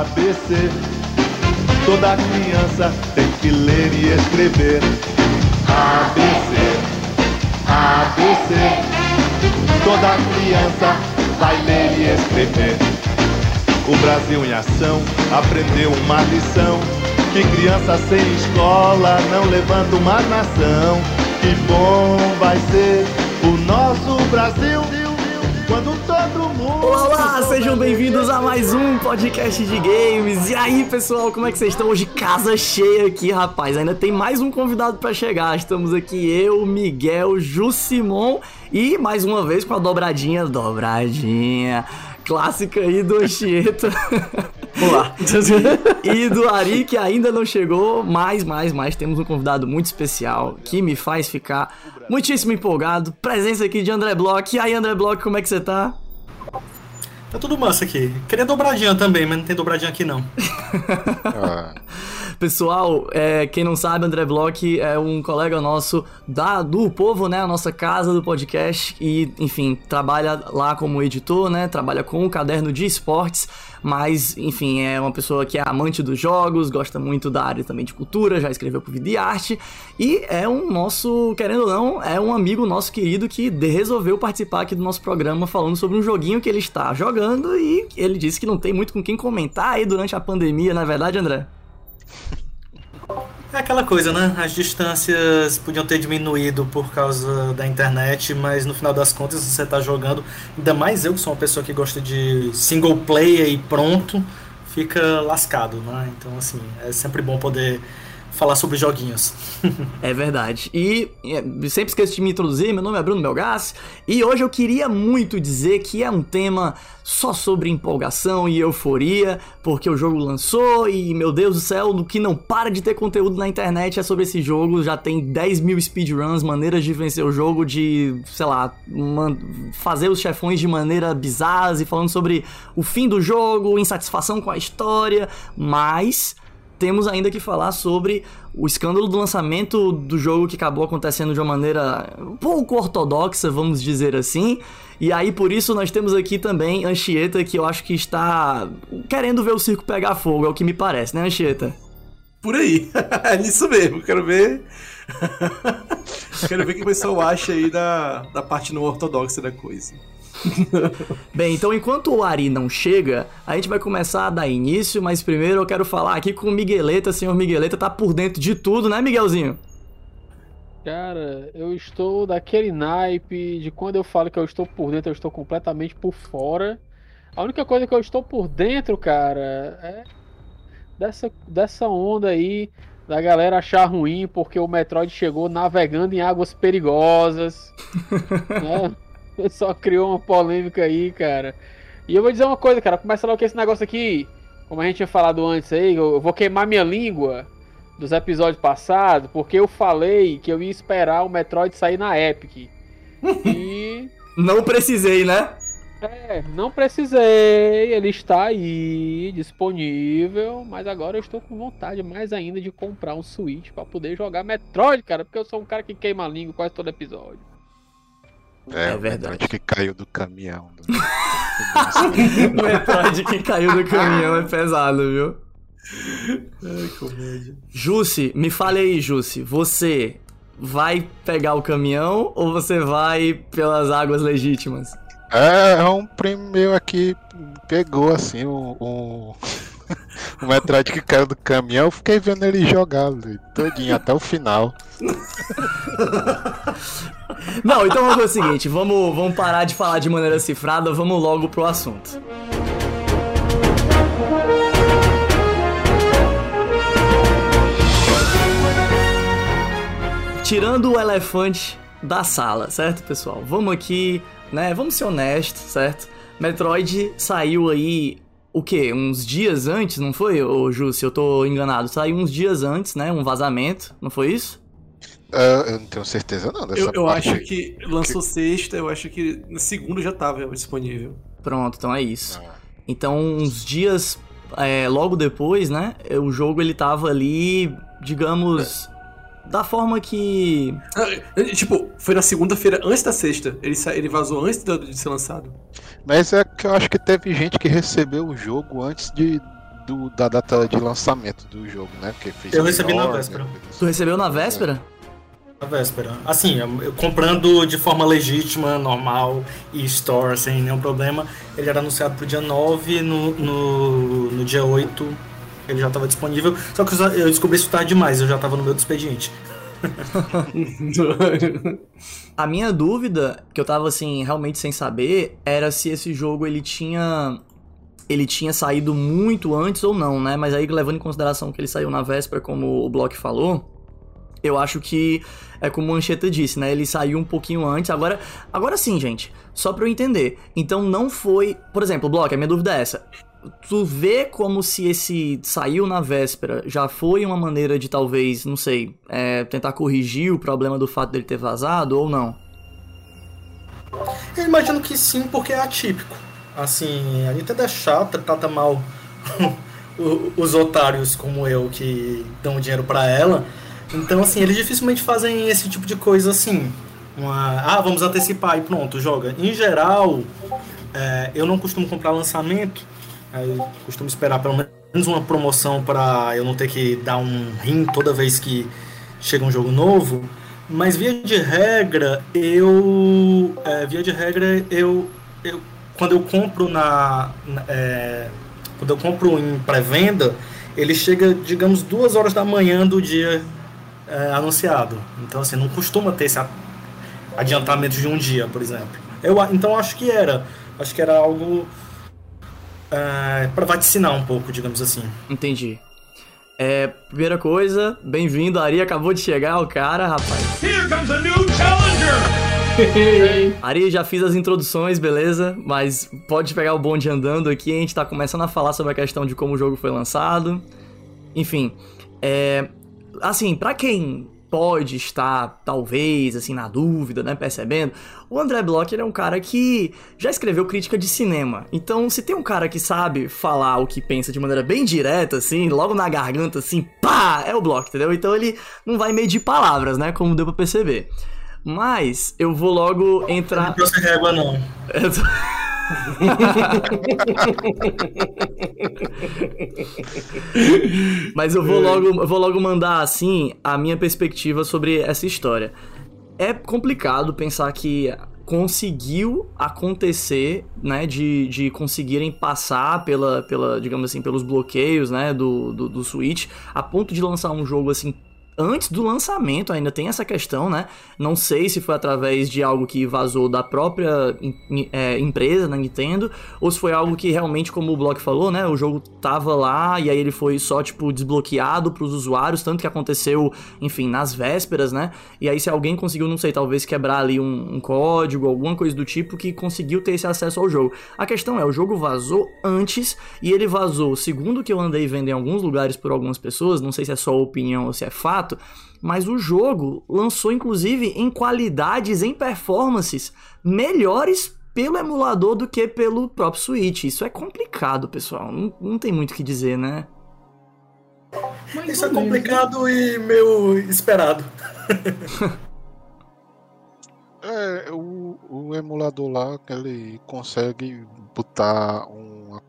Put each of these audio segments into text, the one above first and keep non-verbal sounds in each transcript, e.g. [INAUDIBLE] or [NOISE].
ABC. Toda criança tem que ler e escrever. ABC, ABC. Toda criança vai ler e escrever. O Brasil em ação aprendeu uma lição. Que criança sem escola não levanta uma nação. Que bom vai ser o nosso Brasil quando todo mundo. Olá, olá, sejam bem-vindos a mais um podcast de games. E aí, pessoal, como é que vocês estão? Hoje casa cheia aqui, rapaz. Ainda tem mais um convidado para chegar. Estamos aqui eu, Miguel, Jussimon e mais uma vez com a dobradinha, dobradinha clássica aí do Anchieta. [LAUGHS] Olá. e do Ari, que ainda não chegou, mas, mais, mais, temos um convidado muito especial que me faz ficar muitíssimo empolgado. Presença aqui de André Bloch. E aí, André Bloch, como é que você tá? Tá tudo massa aqui. Queria dobradinha também, mas não tem dobradinha aqui não. ah. [LAUGHS] Pessoal, é, quem não sabe, André Bloch é um colega nosso da, do Povo, né? A nossa casa do podcast. E, enfim, trabalha lá como editor, né? Trabalha com o caderno de esportes. Mas, enfim, é uma pessoa que é amante dos jogos, gosta muito da área também de cultura, já escreveu pro Vida e Arte. E é um nosso, querendo ou não, é um amigo nosso querido que resolveu participar aqui do nosso programa falando sobre um joguinho que ele está jogando. E ele disse que não tem muito com quem comentar aí durante a pandemia, não é verdade, André? [LAUGHS] É aquela coisa, né? As distâncias podiam ter diminuído por causa da internet, mas no final das contas você está jogando. Ainda mais eu, que sou uma pessoa que gosta de single player e pronto, fica lascado, né? Então, assim, é sempre bom poder falar sobre joguinhos. é verdade. E sempre esqueço de me introduzir, meu nome é Bruno Belgas e hoje eu queria muito dizer que é um tema só sobre empolgação e euforia, porque o jogo lançou e, meu Deus do céu, no que não para de ter conteúdo na internet é sobre esse jogo, já tem 10 mil speedruns, maneiras de vencer o jogo, de, sei lá, fazer os chefões de maneira bizarras e falando sobre o fim do jogo, insatisfação com a história, mas temos ainda que falar sobre o escândalo do lançamento do jogo que acabou acontecendo de uma maneira pouco ortodoxa, vamos dizer assim. E aí, por isso, nós temos aqui também Anchieta, que eu acho que está querendo ver o circo pegar fogo, é o que me parece, né, Anchieta? Por aí, [LAUGHS] é nisso mesmo, quero ver. [LAUGHS] quero ver o que o pessoal acha aí da, da parte não ortodoxa da coisa. [LAUGHS] Bem, então enquanto o Ari não chega, a gente vai começar a dar início, mas primeiro eu quero falar aqui com o Migueleta. Senhor Migueleta tá por dentro de tudo, né, Miguelzinho? Cara, eu estou daquele naipe de quando eu falo que eu estou por dentro, eu estou completamente por fora. A única coisa que eu estou por dentro, cara, é dessa, dessa onda aí da galera achar ruim porque o Metroid chegou navegando em águas perigosas. [LAUGHS] né? [LAUGHS] Só criou uma polêmica aí, cara. E eu vou dizer uma coisa, cara. Começa logo com esse negócio aqui. Como a gente tinha falado antes aí, eu vou queimar minha língua dos episódios passados, porque eu falei que eu ia esperar o Metroid sair na Epic. [LAUGHS] E. Não precisei, né? É, não precisei, ele está aí disponível, mas agora eu estou com vontade mais ainda de comprar um Switch para poder jogar Metroid, cara, porque eu sou um cara que queima a língua quase todo episódio. É, é verdade. que caiu do caminhão. [LAUGHS] Do... Metroid que caiu do caminhão é pesado, viu? Ai, comédia. Jussi, me fale aí, Jussi. Você vai pegar o caminhão ou você vai pelas águas legítimas? É, é um primo meu aqui pegou assim o, o, [LAUGHS] o Metroid que caiu do caminhão, eu fiquei vendo ele jogar todinho até o final. [LAUGHS] Não, então vamos fazer o seguinte, vamos, vamos parar de falar de maneira cifrada, vamos logo pro assunto. Tirando o elefante da sala, certo, pessoal? Vamos aqui, né? Vamos ser honestos, certo? Metroid saiu aí o quê? Uns dias antes, não foi, ô Ju, se eu tô enganado? Saiu uns dias antes, né? Um vazamento, não foi isso? Uh, eu não tenho certeza não dessa Eu, eu acho que lançou que... sexta, eu acho que no segundo já estava disponível. Pronto, então é isso. Ah. Então, uns dias é, logo depois, né? O jogo ele tava ali, digamos, é. Da forma que. Ah, tipo, foi na segunda-feira antes da sexta. Ele, ele vazou antes de ser lançado. Mas é que eu acho que teve gente que recebeu o jogo antes de, do, da data de lançamento do jogo, né? Porque fez Eu recebi na véspera. né? Tu recebeu na véspera? Na véspera. Assim, eu- eu comprando de forma legítima, normal, e store, sem nenhum problema. Ele era anunciado pro dia 9, no, no, no dia 8 ele já estava disponível. Só que eu descobri isso tarde demais, eu já estava no meu expediente. [LAUGHS] A minha dúvida, que eu tava assim, realmente sem saber, era se esse jogo ele tinha. Ele tinha saído muito antes ou não, né? Mas aí, levando em consideração que ele saiu na véspera, como o Block falou, eu acho que é como o Ancheta disse, né? Ele saiu um pouquinho antes. Agora, agora sim, gente, só pra eu entender. Então não foi. Por exemplo, Block, a minha dúvida é essa. Tu vê como se esse saiu na véspera já foi uma maneira de talvez, não sei, é, tentar corrigir o problema do fato dele ter vazado ou não? Eu imagino que sim, porque é atípico. Assim, a Nintendo é chata, trata mal [LAUGHS] os otários como eu que dão dinheiro pra ela. Então, assim, eles dificilmente fazem esse tipo de coisa assim. Uma, ah, vamos antecipar e pronto, joga. Em geral, é, eu não costumo comprar lançamento. Aí costumo esperar pelo menos uma promoção para eu não ter que dar um rim toda vez que chega um jogo novo. Mas via de regra, eu. é, via de regra, eu. eu quando eu compro na. é, quando eu compro em pré-venda, ele chega, digamos, duas horas da manhã do dia é, anunciado. Então, assim, não costuma ter esse adiantamento de um dia, por exemplo. Eu, então, acho que era. Acho que era algo. É, para vaticinar um pouco, digamos assim. Entendi. É, primeira coisa, bem-vindo, Ari acabou de chegar, o cara, rapaz. Here comes a new challenger! [LAUGHS] Ari, já fiz as introduções, beleza? Mas pode pegar o bonde andando aqui, a gente tá começando a falar sobre a questão de como o jogo foi lançado. Enfim, é... Assim, pra quem pode estar, talvez, assim, na dúvida, né, percebendo, o André Bloch, ele é um cara que já escreveu crítica de cinema. Então, se tem um cara que sabe falar o que pensa de maneira bem direta, assim, logo na garganta, assim, pá, é o Bloch, entendeu? Então ele não vai medir palavras, né, como deu pra perceber. Mas eu vou logo Não entrar. trouxe régua, não. Eu [LAUGHS] tô- [LAUGHS] Mas eu vou logo, eu vou logo mandar assim a minha perspectiva sobre essa história. É complicado pensar que conseguiu acontecer, né, de, de conseguirem passar pela, pela, digamos assim, pelos bloqueios, né, do, do, do Switch, a ponto de lançar um jogo assim antes do lançamento ainda tem essa questão, né? Não sei se foi através de algo que vazou da própria é, empresa, na Nintendo, ou se foi algo que realmente, como o Block falou, né? O jogo tava lá e aí ele foi só, tipo, desbloqueado pros usuários, tanto que aconteceu, enfim, nas vésperas, né? E aí se alguém conseguiu, não sei, talvez quebrar ali um, um código, alguma coisa do tipo, que conseguiu ter esse acesso ao jogo. A questão é, o jogo vazou antes e ele vazou, segundo que eu andei vendo em alguns lugares por algumas pessoas, não sei se é só opinião ou se é fato, mas o jogo lançou inclusive em qualidades, em performances melhores pelo emulador do que pelo próprio Switch. Isso é complicado, pessoal. Não, não tem muito o que dizer, né? Isso é complicado e meio esperado. [LAUGHS] É, o, o emulador lá, que ele consegue botar uma,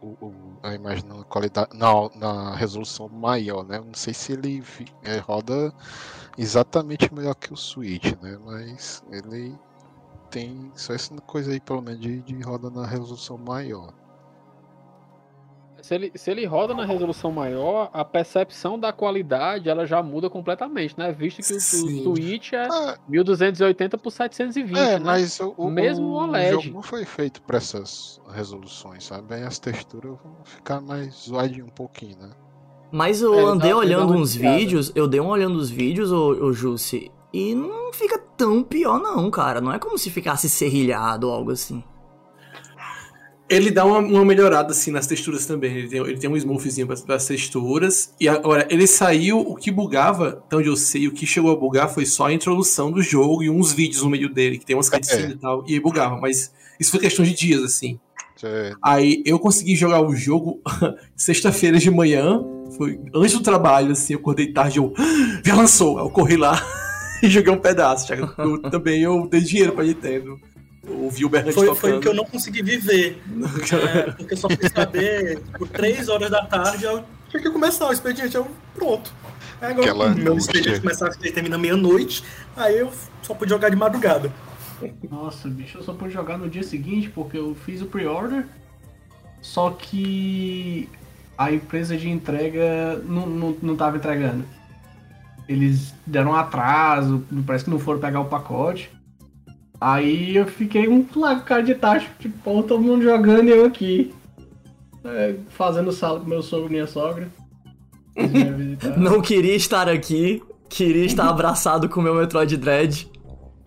o, o- a imagem na qualidade, na, na resolução maior, né? Não sei se ele é, roda exatamente melhor que o Switch, né? Mas ele tem só essa coisa aí, pelo menos, de, de roda na resolução maior. Se ele, se ele roda na resolução maior, a percepção da qualidade ela já muda completamente, né? Visto que o, o. Switch é Ah, 1280 por 720, é, né? mas o, o, Mesmo o OLED. jogo não foi feito para essas resoluções, sabe? Aí as texturas vão ficar mais zoadinho um pouquinho, né? Mas eu É, andei olhando uns vídeos, eu dei uma olhando os vídeos, ô, ô Jussi, e não fica tão pior não, cara. Não é como se ficasse serrilhado ou algo assim. Ele dá uma, uma melhorada assim nas texturas também. Ele tem, ele tem um smoothzinho para as texturas. E agora, ele saiu, o que bugava, onde eu sei, o que chegou a bugar foi só a introdução do jogo e uns vídeos no meio dele, que tem umas cutscenes e tal, e bugava. Mas isso foi questão de dias, assim. É, Aí eu consegui jogar o jogo [LAUGHS] sexta-feira de manhã, foi antes do trabalho, assim, eu acordei tarde, eu "Ah, já lançou, Aí eu corri lá [LAUGHS] e joguei um pedaço. Já eu, também eu dei dinheiro pra Nintendo. Ouvi o Berrante Foi, tocando. foi o que eu não consegui viver. [LAUGHS] É, porque eu só fui saber por 3 horas da tarde, eu tinha que começar o expediente. Eu, pronto. Aí Agora, Aquela meu angústia. expediente começava a termina meia-noite, aí eu só pude jogar de madrugada. Nossa, bicho, eu só pude jogar no dia seguinte porque eu fiz o pre-order. Só que a empresa de entrega não, não, não tava entregando. Eles deram um atraso, parece que não foram pegar o pacote. Aí eu fiquei um cara de tacho, tipo, pô, todo mundo jogando e eu aqui. É, fazendo sala com meu sogro e minha sogra. [LAUGHS] Não queria estar aqui, queria estar abraçado com o meu Metroid Dread.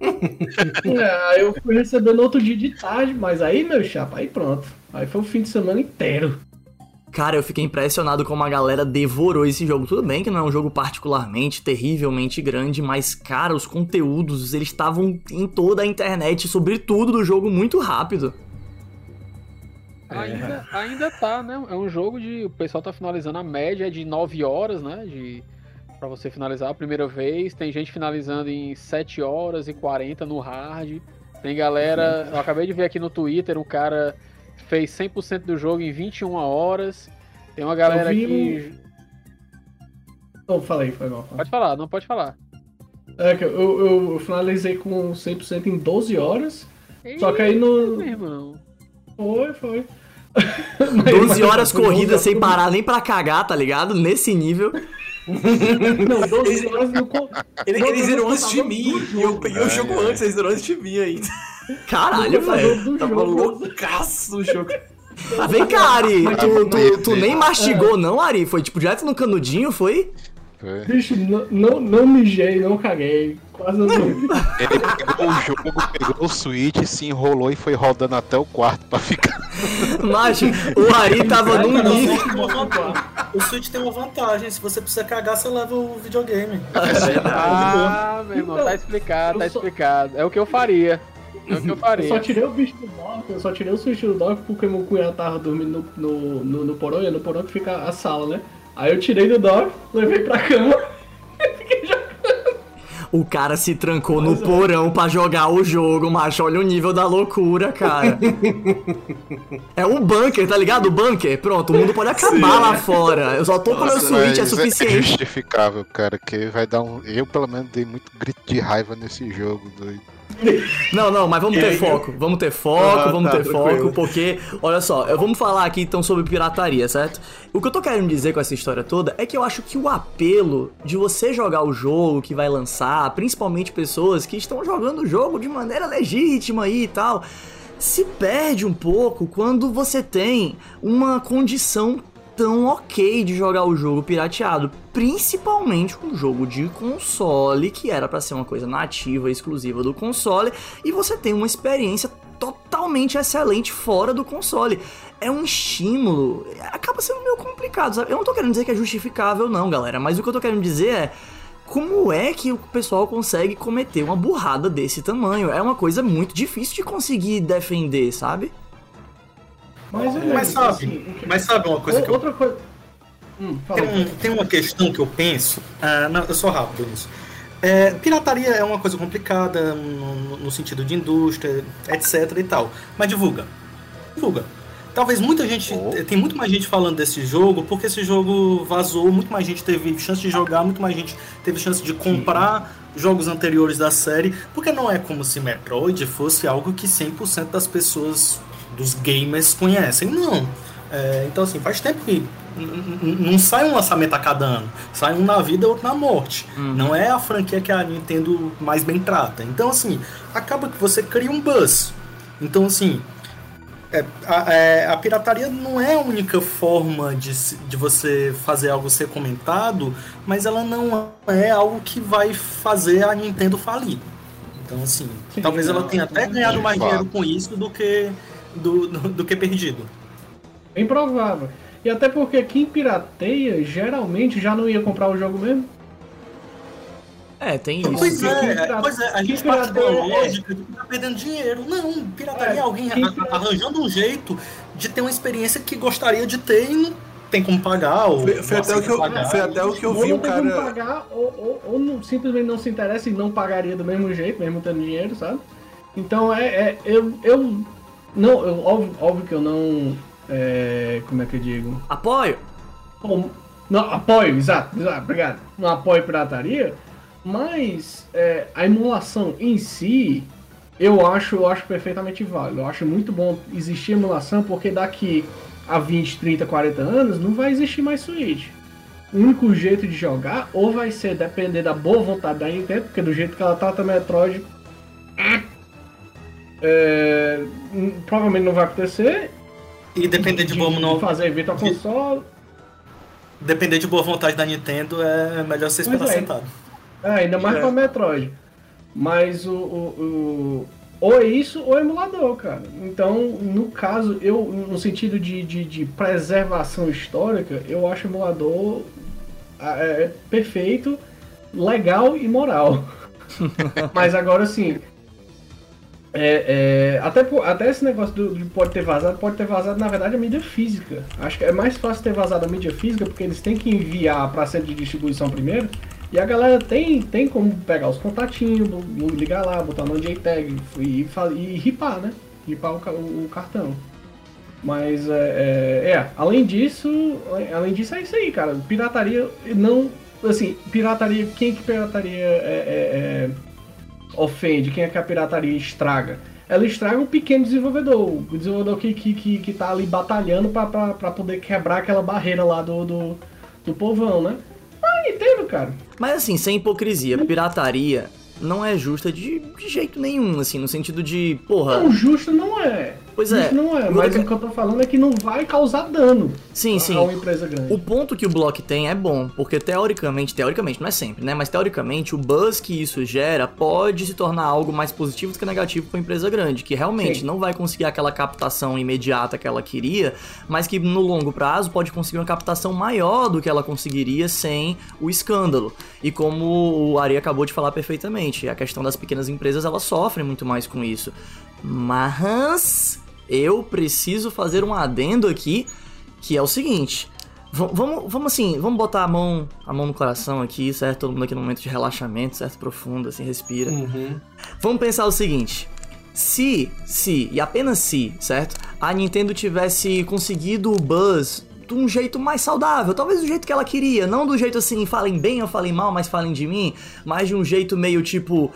É, aí eu fui receber no outro dia de tarde, mas aí, meu chapa, aí pronto. Aí foi o fim de semana inteiro. Cara, eu fiquei impressionado como a galera devorou esse jogo. Tudo bem que não é um jogo particularmente, terrivelmente grande, mas, cara, os conteúdos, eles estavam em toda a internet sobre tudo do jogo muito rápido. Ainda, ainda tá, né? É um jogo de. O pessoal tá finalizando a média de 9 horas, né? De, pra você finalizar a primeira vez. Tem gente finalizando em 7 horas e 40 no hard. Tem galera. Eu acabei de ver aqui no Twitter, um cara fez 100% do jogo em 21 horas. Tem uma galera Eu vi que. Então, falei, foi mal. Pode falar, não pode falar. É que eu, eu, eu finalizei com 100% em 12 horas. Só que aí no- Meu irmão. Foi, foi. [LAUGHS] 12 horas corridas 12 sem parar nem pra cagar, tá ligado? Nesse nível. [LAUGHS] Não, 12 horas no. Não, eles não, viram não, antes de mim. E eu peguei o jogo antes, eles viram antes de mim ainda. Caralho, velho. Tava jogo. loucaço o jogo. Ah, Vem cá, Ari. Tu, tu, tu nem É. mastigou, não, Ari? Foi tipo direto no canudinho, foi? Foi. Bicho, não, não, não mijei, não caguei. Quase não. Ele pegou o jogo, pegou o Switch, se enrolou e foi rodando até o quarto pra ficar. Macho, o Ari tava num nível. Switch tem uma vantagem. O Switch tem uma vantagem. Se você precisa cagar, você leva o videogame. Ah, meu irmão, tá explicado, tá explicado. É o que eu faria. É o eu Eu só tirei o bicho do dock, eu só tirei o switch do dock porque meu cunhado tava dormindo no, no, no, no porão, e é no porão que fica a sala, né? Aí eu tirei do dock, levei pra cama [LAUGHS] e fiquei jogando. O cara se trancou no porão pra jogar o jogo, macho. Olha o nível da loucura, cara. [LAUGHS] É um bunker, tá ligado? O bunker. Pronto, o mundo pode acabar lá fora. Eu só tô com o meu Nossa, Switch, é mas suficiente. justificável, cara, que vai dar um. Eu, pelo menos, dei muito grito de raiva nesse jogo, doido. [LAUGHS] Não, não, mas vamos ter foco. Vamos ter foco, Ah, vamos tá, ter tranquilo. foco, porque, olha só, vamos falar aqui então sobre pirataria, certo? O que eu tô querendo dizer com essa história toda é que eu acho que o apelo de você jogar o jogo que vai lançar, principalmente pessoas que estão jogando o jogo de maneira legítima aí e tal, se perde um pouco quando você tem uma condição tão ok de jogar o jogo pirateado, principalmente um jogo de console que era pra ser uma coisa nativa, exclusiva do console, e você tem uma experiência totalmente excelente fora do console. É um estímulo, acaba sendo meio complicado, sabe? Eu não tô querendo dizer que é justificável não, galera, mas o que eu tô querendo dizer é como é que o pessoal consegue cometer uma burrada desse tamanho? É uma coisa muito difícil de conseguir defender, sabe? Mas, eu Mas sabe, assim, o que- mas sabe uma coisa que eu Outra coisa. Hum. Tem, um- tem uma questão que eu penso, ah, não, eu sou rápido nisso. É, pirataria é uma coisa complicada no, no sentido de indústria, etc e tal. Mas divulga. Divulga. Talvez muita gente. Tem muito mais gente falando desse jogo, porque esse jogo vazou, muito mais gente teve chance de jogar, muito mais gente teve chance de comprar jogos anteriores da série, porque não é como se Metroid fosse algo que 100% das pessoas, dos gamers, conhecem. Não. É, então, assim, faz tempo que não sai um lançamento a cada ano. Sai um na vida e outro na morte. Não é a franquia que a Nintendo mais bem trata. Então, assim, acaba que você cria um buzz. Então, assim, é, a, é, a pirataria não é a única forma de, de você fazer algo ser comentado, mas ela não é algo que vai fazer a Nintendo falir. Então, assim, Sim, talvez ela tenha até ganhado mais dinheiro com isso do que, do, do, do que perdido. Bem provável. E até porque quem pirateia geralmente já não ia comprar o jogo mesmo. É, tem isso. Pois é, pirata- pois é, a quem gente parte da pirateia é- lógica de que tá perdendo dinheiro. Não, pirataria É, é alguém pirata- arranjando um jeito de ter uma experiência que gostaria de ter e não tem como pagar. Ou Foi, foi não até o que eu, pagar. foi até o que eu ou vi não o tem como cara. pagar, ou, ou, ou não- simplesmente não se interessa e não pagaria do mesmo jeito, mesmo tendo dinheiro, sabe? Então é, é- eu, eu não, eu, óbvio, óbvio que eu não, é, como é que eu digo? Apoio! Bom, não, apoio, exato, exato, obrigado. Não apoio pirataria, mas é, a emulação em si, eu acho, eu acho perfeitamente válido. Eu acho muito bom existir emulação, porque daqui a 20, 30, 40 anos não vai existir mais Switch. O único jeito de jogar ou vai ser depender da boa vontade da Nintendo, porque do jeito que ela trata Metroid, é, provavelmente não vai acontecer. E depender de, boa não, fazer Virtual de- Console, depender de boa vontade da Nintendo é melhor você esperar é. sentado. É, ainda mais É. pra Metroid. Mas o, o, o- Ou é isso ou é emulador, cara. Então, no caso, eu, no sentido de, de, de preservação histórica, eu acho emulador ah, é, perfeito, legal e moral. [LAUGHS] Mas agora sim. É, é, até, até esse negócio do, de pode ter vazado, pode ter vazado, na verdade, a mídia física. Acho que é mais fácil ter vazado a mídia física, porque eles têm que enviar para centro de distribuição primeiro. E a galera tem, tem como pegar os contatinhos, ligar lá, botar no JTAG e, fa- e ripar, né? Ripar o, o- o cartão. Mas é, é, é, além disso, além disso é isso aí, cara. Pirataria não. Assim, pirataria, quem que pirataria é, é- é, ofende? Quem é que a pirataria estraga? Ela estraga o pequeno desenvolvedor, o desenvolvedor que, que, que, que tá ali batalhando pra poder quebrar aquela barreira lá do, do, do povão, né? Ah, entendo, cara. Mas assim, sem hipocrisia, pirataria não é justa de, de jeito nenhum, assim, no sentido de, porra. Não, justo não é. Pois é. Não é, mas o que eu tô falando é que não vai causar dano Sim, a sim. uma empresa grande. O ponto que o Block tem é bom, porque teoricamente, teoricamente, não é sempre, né? Mas teoricamente, o buzz que isso gera pode se tornar algo mais positivo do que negativo uma empresa grande, que realmente Sim. não vai conseguir aquela captação imediata que ela queria, mas que no longo prazo pode conseguir uma captação maior do que ela conseguiria sem o escândalo. E como o Ari acabou de falar perfeitamente, a questão das pequenas empresas, elas sofrem muito mais com isso. Mas eu preciso fazer um adendo aqui, que é o seguinte. Vamos, vamos assim, vamos botar a mão, a mão no coração aqui, certo? Todo mundo aqui no momento de relaxamento, certo? Profundo, assim, respira. Uhum. Vamos pensar o seguinte: se, se, e apenas se, certo? A Nintendo tivesse conseguido o buzz de um jeito mais saudável, talvez do jeito que ela queria, não do jeito assim, falem bem ou falem mal, mas falem de mim, mas de um jeito meio tipo.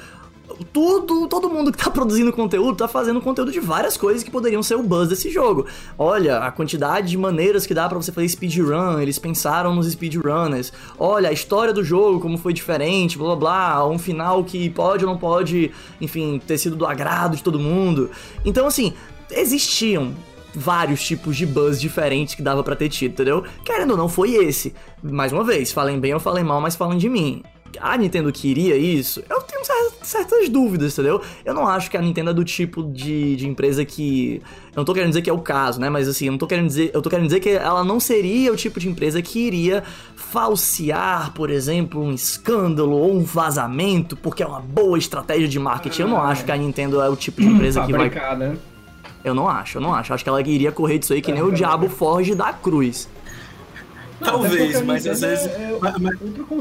Tudo, todo mundo que tá produzindo conteúdo tá fazendo conteúdo de várias coisas que poderiam ser o buzz desse jogo. Olha, a quantidade de maneiras que dá pra você fazer speedrun, eles pensaram nos speedrunners. Olha, a história do jogo, como foi diferente, blá blá blá, um final que pode ou não pode, enfim, ter sido do agrado de todo mundo. Então, assim, existiam vários tipos de buzz diferentes que dava pra ter tido, entendeu? Querendo ou não, foi esse. Mais uma vez, falem bem ou falem mal, mas falem de mim. A Nintendo queria isso? Eu tenho cer- certas dúvidas, entendeu? Eu não acho que a Nintendo é do tipo de, de empresa que. Eu não tô querendo dizer que é o caso, né? Mas assim, eu não tô querendo dizer. Eu tô querendo dizer que ela não seria o tipo de empresa que iria falsear, por exemplo, um escândalo ou um vazamento, porque é uma boa estratégia de marketing. Eu não Ah, acho que a Nintendo é o tipo de empresa que vai eu não acho, eu não acho. Acho que ela iria correr disso aí que nem o diabo foge da cruz. Não, Talvez, mas às vezes. é- mas- mas-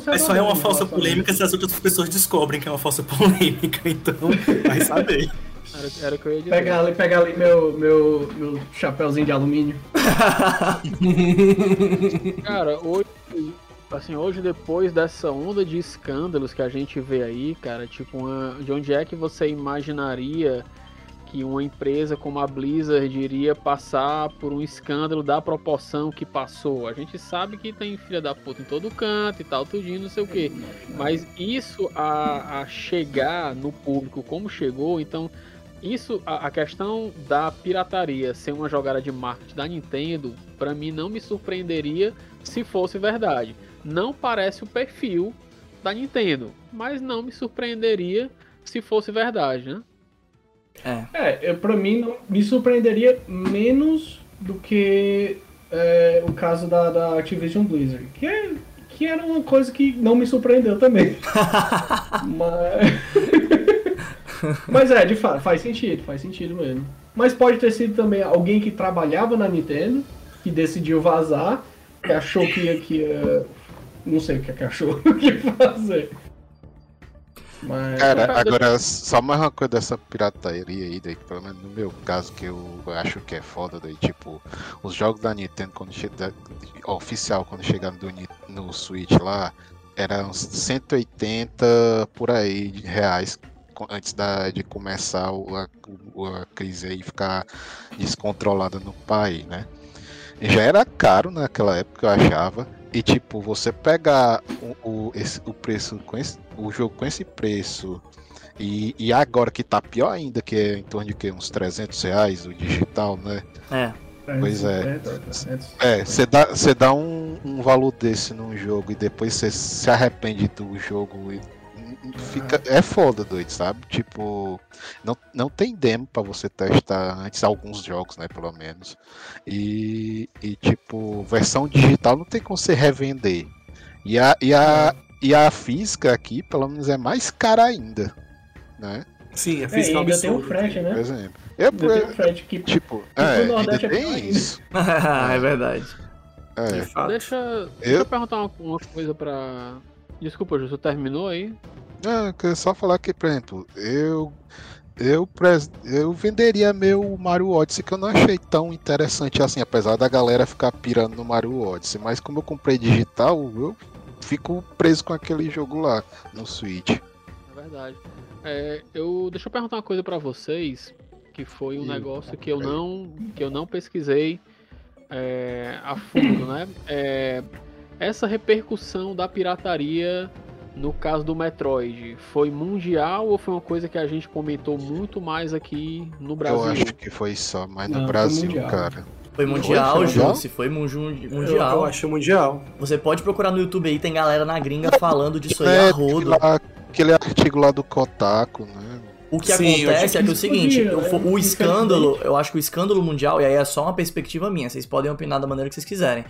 Mas só é uma falsa polêmica se as outras pessoas descobrem que é uma falsa [LAUGHS] polêmica, então vai saber. Era, era o que eu ia dizer. Pegar ali, pegar ali meu, meu, meu chapéuzinho de alumínio. [LAUGHS] Cara, hoje, assim, hoje depois dessa onda de escândalos que a gente vê aí, cara, tipo, uma- de onde é que você imaginaria que uma empresa como a Blizzard iria passar por um escândalo da proporção que passou? A gente sabe que tem filha da puta em todo canto e tal, tudinho, não sei o quê. Mas isso a, a chegar no público como chegou, então isso, a, questão da pirataria ser uma jogada de marketing da Nintendo, pra mim não me surpreenderia se fosse verdade. Não parece o perfil da Nintendo, mas não me surpreenderia se fosse verdade, né? É. É, eu, pra mim não, me surpreenderia menos do que é, o caso da, da Activision Blizzard, que, é, que era uma coisa que não me surpreendeu também. [LAUGHS] Mas... [LAUGHS] Mas é, de fato, faz sentido, faz sentido mesmo. Mas pode ter sido também alguém que trabalhava na Nintendo, que decidiu vazar, que achou que ia. Que ia não sei o que, é que achou [LAUGHS] que ia fazer. Mas. Cara, agora só mais uma coisa dessa pirataria aí, daí, pelo menos no meu caso, que eu acho que é foda, daí, tipo, os jogos da Nintendo quando chega oficial, quando chegaram no Switch lá, eram uns 180 por aí de reais antes da, de começar a, a crise aí ficar descontrolada no país, né? Já era caro naquela época, eu achava. E tipo, você pegar o, o, esse- o preço com esse, o jogo com esse preço e, e agora que tá pior ainda, que é em torno de que, uns 300 reais o digital, né? É. Pois é. 350, 300. É, você dá, você dá um, um valor desse num jogo e depois você se arrepende do jogo e fica, é foda, doido, sabe? Tipo, não, não tem demo pra você testar antes, alguns jogos, né, pelo menos. E, e tipo, versão digital não tem como você revender. E a, e a, e a física aqui, pelo menos, é mais cara ainda, né? Sim, a É, física é um ainda tem o frete, Por né? exemplo. Eu, Ainda tem o frete que. tipo, pro é, ainda Nordeste é tem isso. [LAUGHS] é verdade. É. De fato. Deixa, deixa Eu- eu perguntar uma, uma coisa pra. Desculpa, Ju, você terminou aí? Não, eu queria só falar que, por exemplo, eu eu, pres- eu venderia meu Mario Odyssey que eu não achei tão interessante assim, apesar da galera ficar pirando no Mario Odyssey, mas como eu comprei digital, eu fico preso com aquele jogo lá no Switch. É verdade. É, eu, deixa eu perguntar uma coisa pra vocês, que foi um Ih, negócio que eu não, que eu não pesquisei é, a fundo, né? É, essa repercussão da pirataria no caso do Metroid foi mundial ou foi uma coisa que a gente comentou muito mais aqui no Brasil? Eu acho que foi só, mas Não, no foi Brasil, mundial. cara. Foi mundial, Foi Ju. Se foi mundial. Eu, eu acho mundial. Você pode procurar no YouTube aí, tem galera na gringa falando disso aí É, a rodo. lá- aquele artigo lá do Kotaku, né? O que Sim, acontece é que que o seguinte, o, né? o Infelizmente. escândalo, eu acho que o escândalo mundial, e aí é só uma perspectiva minha, vocês podem opinar da maneira que vocês quiserem.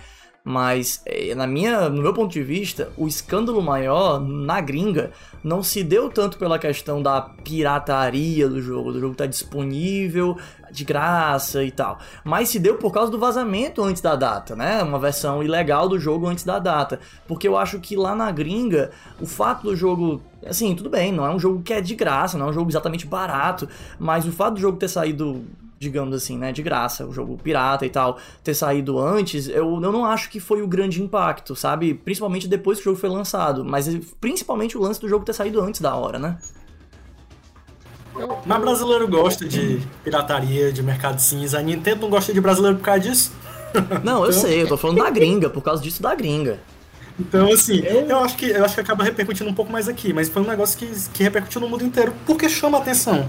Mas, eh, na minha, no meu ponto de vista, o escândalo maior na gringa não se deu tanto pela questão da pirataria do jogo, do jogo estar disponível de graça e tal, mas se deu por causa do vazamento antes da data, né? Uma versão ilegal do jogo antes da data. Porque eu acho que lá na gringa, o fato do jogo. Assim, tudo bem, não é um jogo que é de graça, não é um jogo exatamente barato, mas o fato do jogo ter saído, digamos assim, né, de graça, o jogo pirata e tal, ter saído antes, eu, eu não acho que foi o grande impacto, sabe? Principalmente depois que o jogo foi lançado, mas principalmente o lance do jogo ter saído antes da hora, né? Mas brasileiro gosta de pirataria, de mercado cinza. A Nintendo não gosta de brasileiro por causa disso. [LAUGHS] Não, eu Então- sei, eu tô falando da gringa, por causa disso da gringa. Então, assim, Eu- eu acho que eu acho que acaba repercutindo um pouco mais aqui, mas foi um negócio que, que repercutiu no mundo inteiro, porque chama atenção.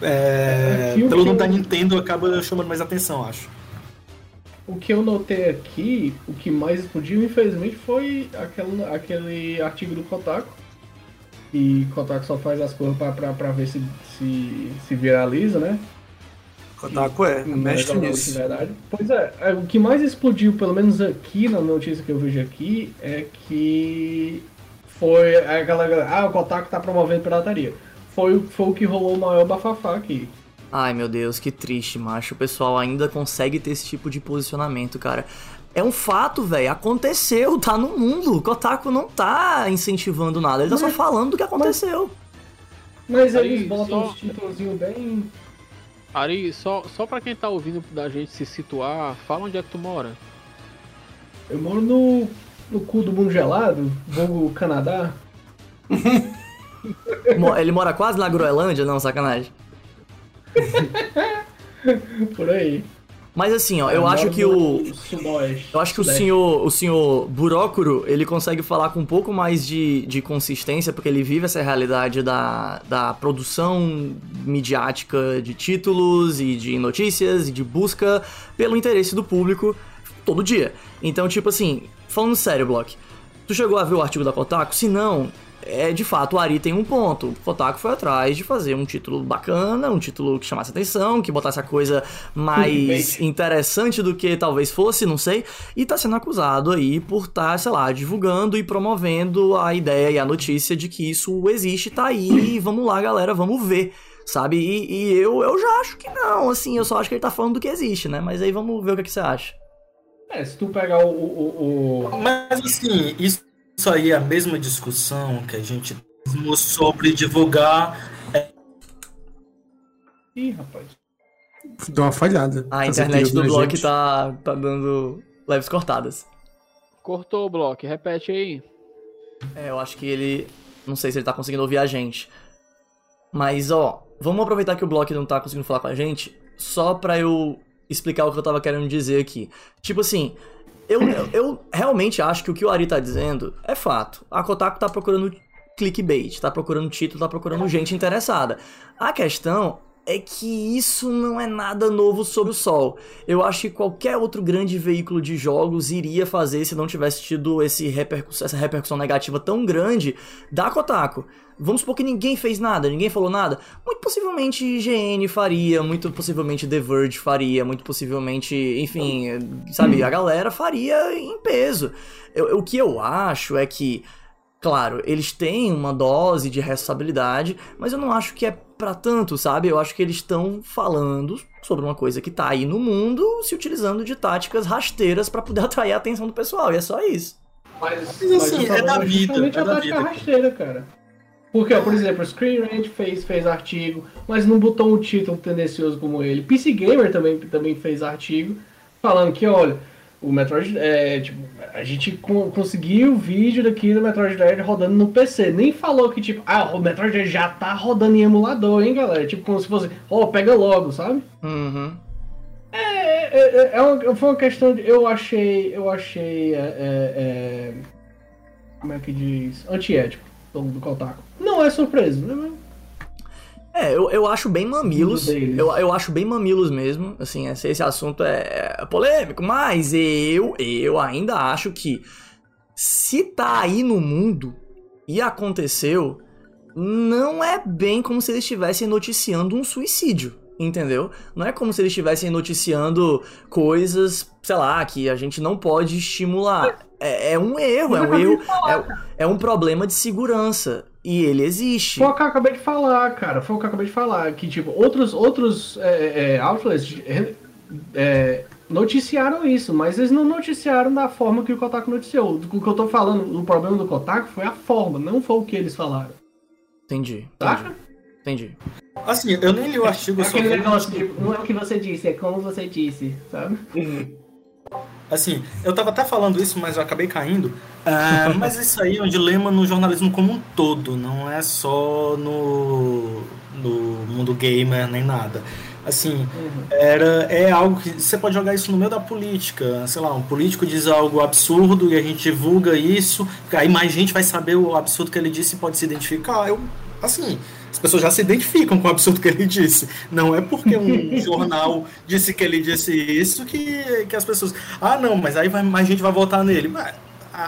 É, Aqui o pelo que nome da Nintendo acaba chamando mais atenção, acho. O que eu notei aqui, o que mais explodiu, infelizmente, foi aquele, aquele artigo do Kotaku. E Kotaku só faz as coisas pra, pra, pra ver se, se, se viraliza, né? Kotaku é, Não mestre nisso. de verdade. Pois é, é, o que mais explodiu, pelo menos aqui na notícia que eu vejo aqui, é que foi a galera. Ah, o Kotaku tá promovendo pirataria. Foi, o- foi o que rolou o maior bafafá aqui. Ai meu Deus, que triste, macho. O pessoal ainda consegue ter esse tipo de posicionamento, cara. É um fato, velho. Aconteceu, tá no mundo. O Kotaku não tá incentivando nada, ele tá só Mas- falando do que aconteceu. Mas Aí, eles botam só- uns títulos bem. Ari, só, só pra quem tá ouvindo da gente se situar, fala onde é que tu mora. Eu moro no, no cu do mundo gelado, vulgo Canadá. [LAUGHS] Ele mora quase na Groenlândia, não, sacanagem. [LAUGHS] Por aí. Mas assim, ó, eu moro acho que o. Sudoeste. Eu acho que o senhor, o senhor Burócoro, ele consegue falar com um pouco mais de, de consistência, porque ele vive essa realidade da, da produção midiática de títulos e de notícias e de busca pelo interesse do público todo dia. Então, tipo assim, falando sério, Block, tu chegou a ver o artigo da Kotaku? Se não, é de fato o Ari tem um ponto. O Kotaku foi atrás de fazer um título bacana, um título que chamasse atenção, que botasse a coisa mais interessante do que talvez fosse, não sei, e tá sendo acusado aí por estar, sei lá, divulgando e promovendo a ideia e a notícia de que isso existe, tá aí, vamos lá, galera, vamos ver. Sabe? E, e eu, eu já acho que não, assim, eu só acho que ele tá falando do que existe, né? Mas aí vamos ver o que, que você acha. É, se tu pegar o. o, o- o- Mas assim, isso, isso aí é a mesma discussão que a gente sobre divulgar. Ih, rapaz. Deu uma falhada. A Tá internet do Block gente? tá, tá dando leves cortadas. Cortou o bloco, repete aí. É, eu acho que ele. Não sei se ele tá conseguindo ouvir a gente. Mas, ó, vamos aproveitar que o Block não tá conseguindo falar com a gente, só pra eu explicar o que eu tava querendo dizer aqui. Tipo assim, eu, eu, eu realmente acho que o que o Ari tá dizendo é fato. A Kotaku tá procurando clickbait, tá procurando título, tá procurando gente interessada. A questão é que isso não é nada novo sob o sol. Eu acho que qualquer outro grande veículo de jogos iria fazer se não tivesse tido esse repercuss- essa repercussão negativa tão grande da Kotaku. Vamos supor que ninguém fez nada, ninguém falou nada. Muito possivelmente IGN faria, muito possivelmente The Verge faria, muito possivelmente, enfim, sabe, a galera faria em peso. Eu- o que eu acho é que Claro, eles têm uma dose de responsabilidade, mas eu não acho que é pra tanto, sabe? Eu acho que eles estão falando sobre uma coisa que tá aí no mundo, se utilizando de táticas rasteiras pra poder [LAUGHS] atrair a atenção do pessoal, e é só isso. Mas, Mas, assim, o é da vida, é a da tática vida. rasteira, cara. Porque, ó, por exemplo, Screen Rant fez, fez artigo, mas não botou um título tendencioso como ele. PC Gamer também, também fez artigo, falando que, olha, o Metroid, é, tipo, a gente co- conseguiu o vídeo daqui do Metroid Dread rodando no PC. Nem falou que, tipo, ah, o Metroid Dread já tá rodando em emulador, hein, galera? Tipo, como se fosse, ó, pega logo, sabe? Uhum. É, é, é uma, foi uma questão de. Eu achei. Eu achei. é, é, é, como é que diz? Antiético do, do Kotaku. Não é surpresa, né? É, eu, eu acho bem mamilos. Eu, eu acho bem mamilos mesmo. Assim, esse, esse assunto é, é polêmico, mas eu, eu ainda acho que se tá aí no mundo e aconteceu, não é bem como se eles estivessem noticiando um suicídio. Entendeu? Não é como se eles estivessem noticiando coisas, sei lá, que a gente não pode estimular. É, é um erro, é um erro, é, é um problema de segurança. E ele existe. Foi o que eu acabei de falar, cara. Foi o que eu acabei de falar. Que, tipo, outros, outros é, é, outlets é, é, noticiaram isso, mas eles não noticiaram da forma que o Kotaku noticiou. O que eu tô falando, o problema do Kotaku foi a forma, não foi o que eles falaram. Entendi. Saca? Entendi. Assim, eu nem li o artigo, só Aquele vi- negócio não é o que você disse, é como você disse, sabe? Assim, eu tava até falando isso, mas eu acabei caindo. Ah, [LAUGHS] mas isso aí é um dilema no jornalismo como um todo, não é só no, no mundo gamer nem nada. Assim, era, é algo que você pode jogar isso no meio da política. Sei lá, um político diz algo absurdo e a gente divulga isso, aí mais gente vai saber o absurdo que ele disse e pode se identificar. Eu, assim, as pessoas já se identificam com o absurdo que ele disse. Não é porque um [LAUGHS] jornal disse que ele disse isso que, que as pessoas. Ah, não, mas aí vai, mais gente vai votar nele. Mas,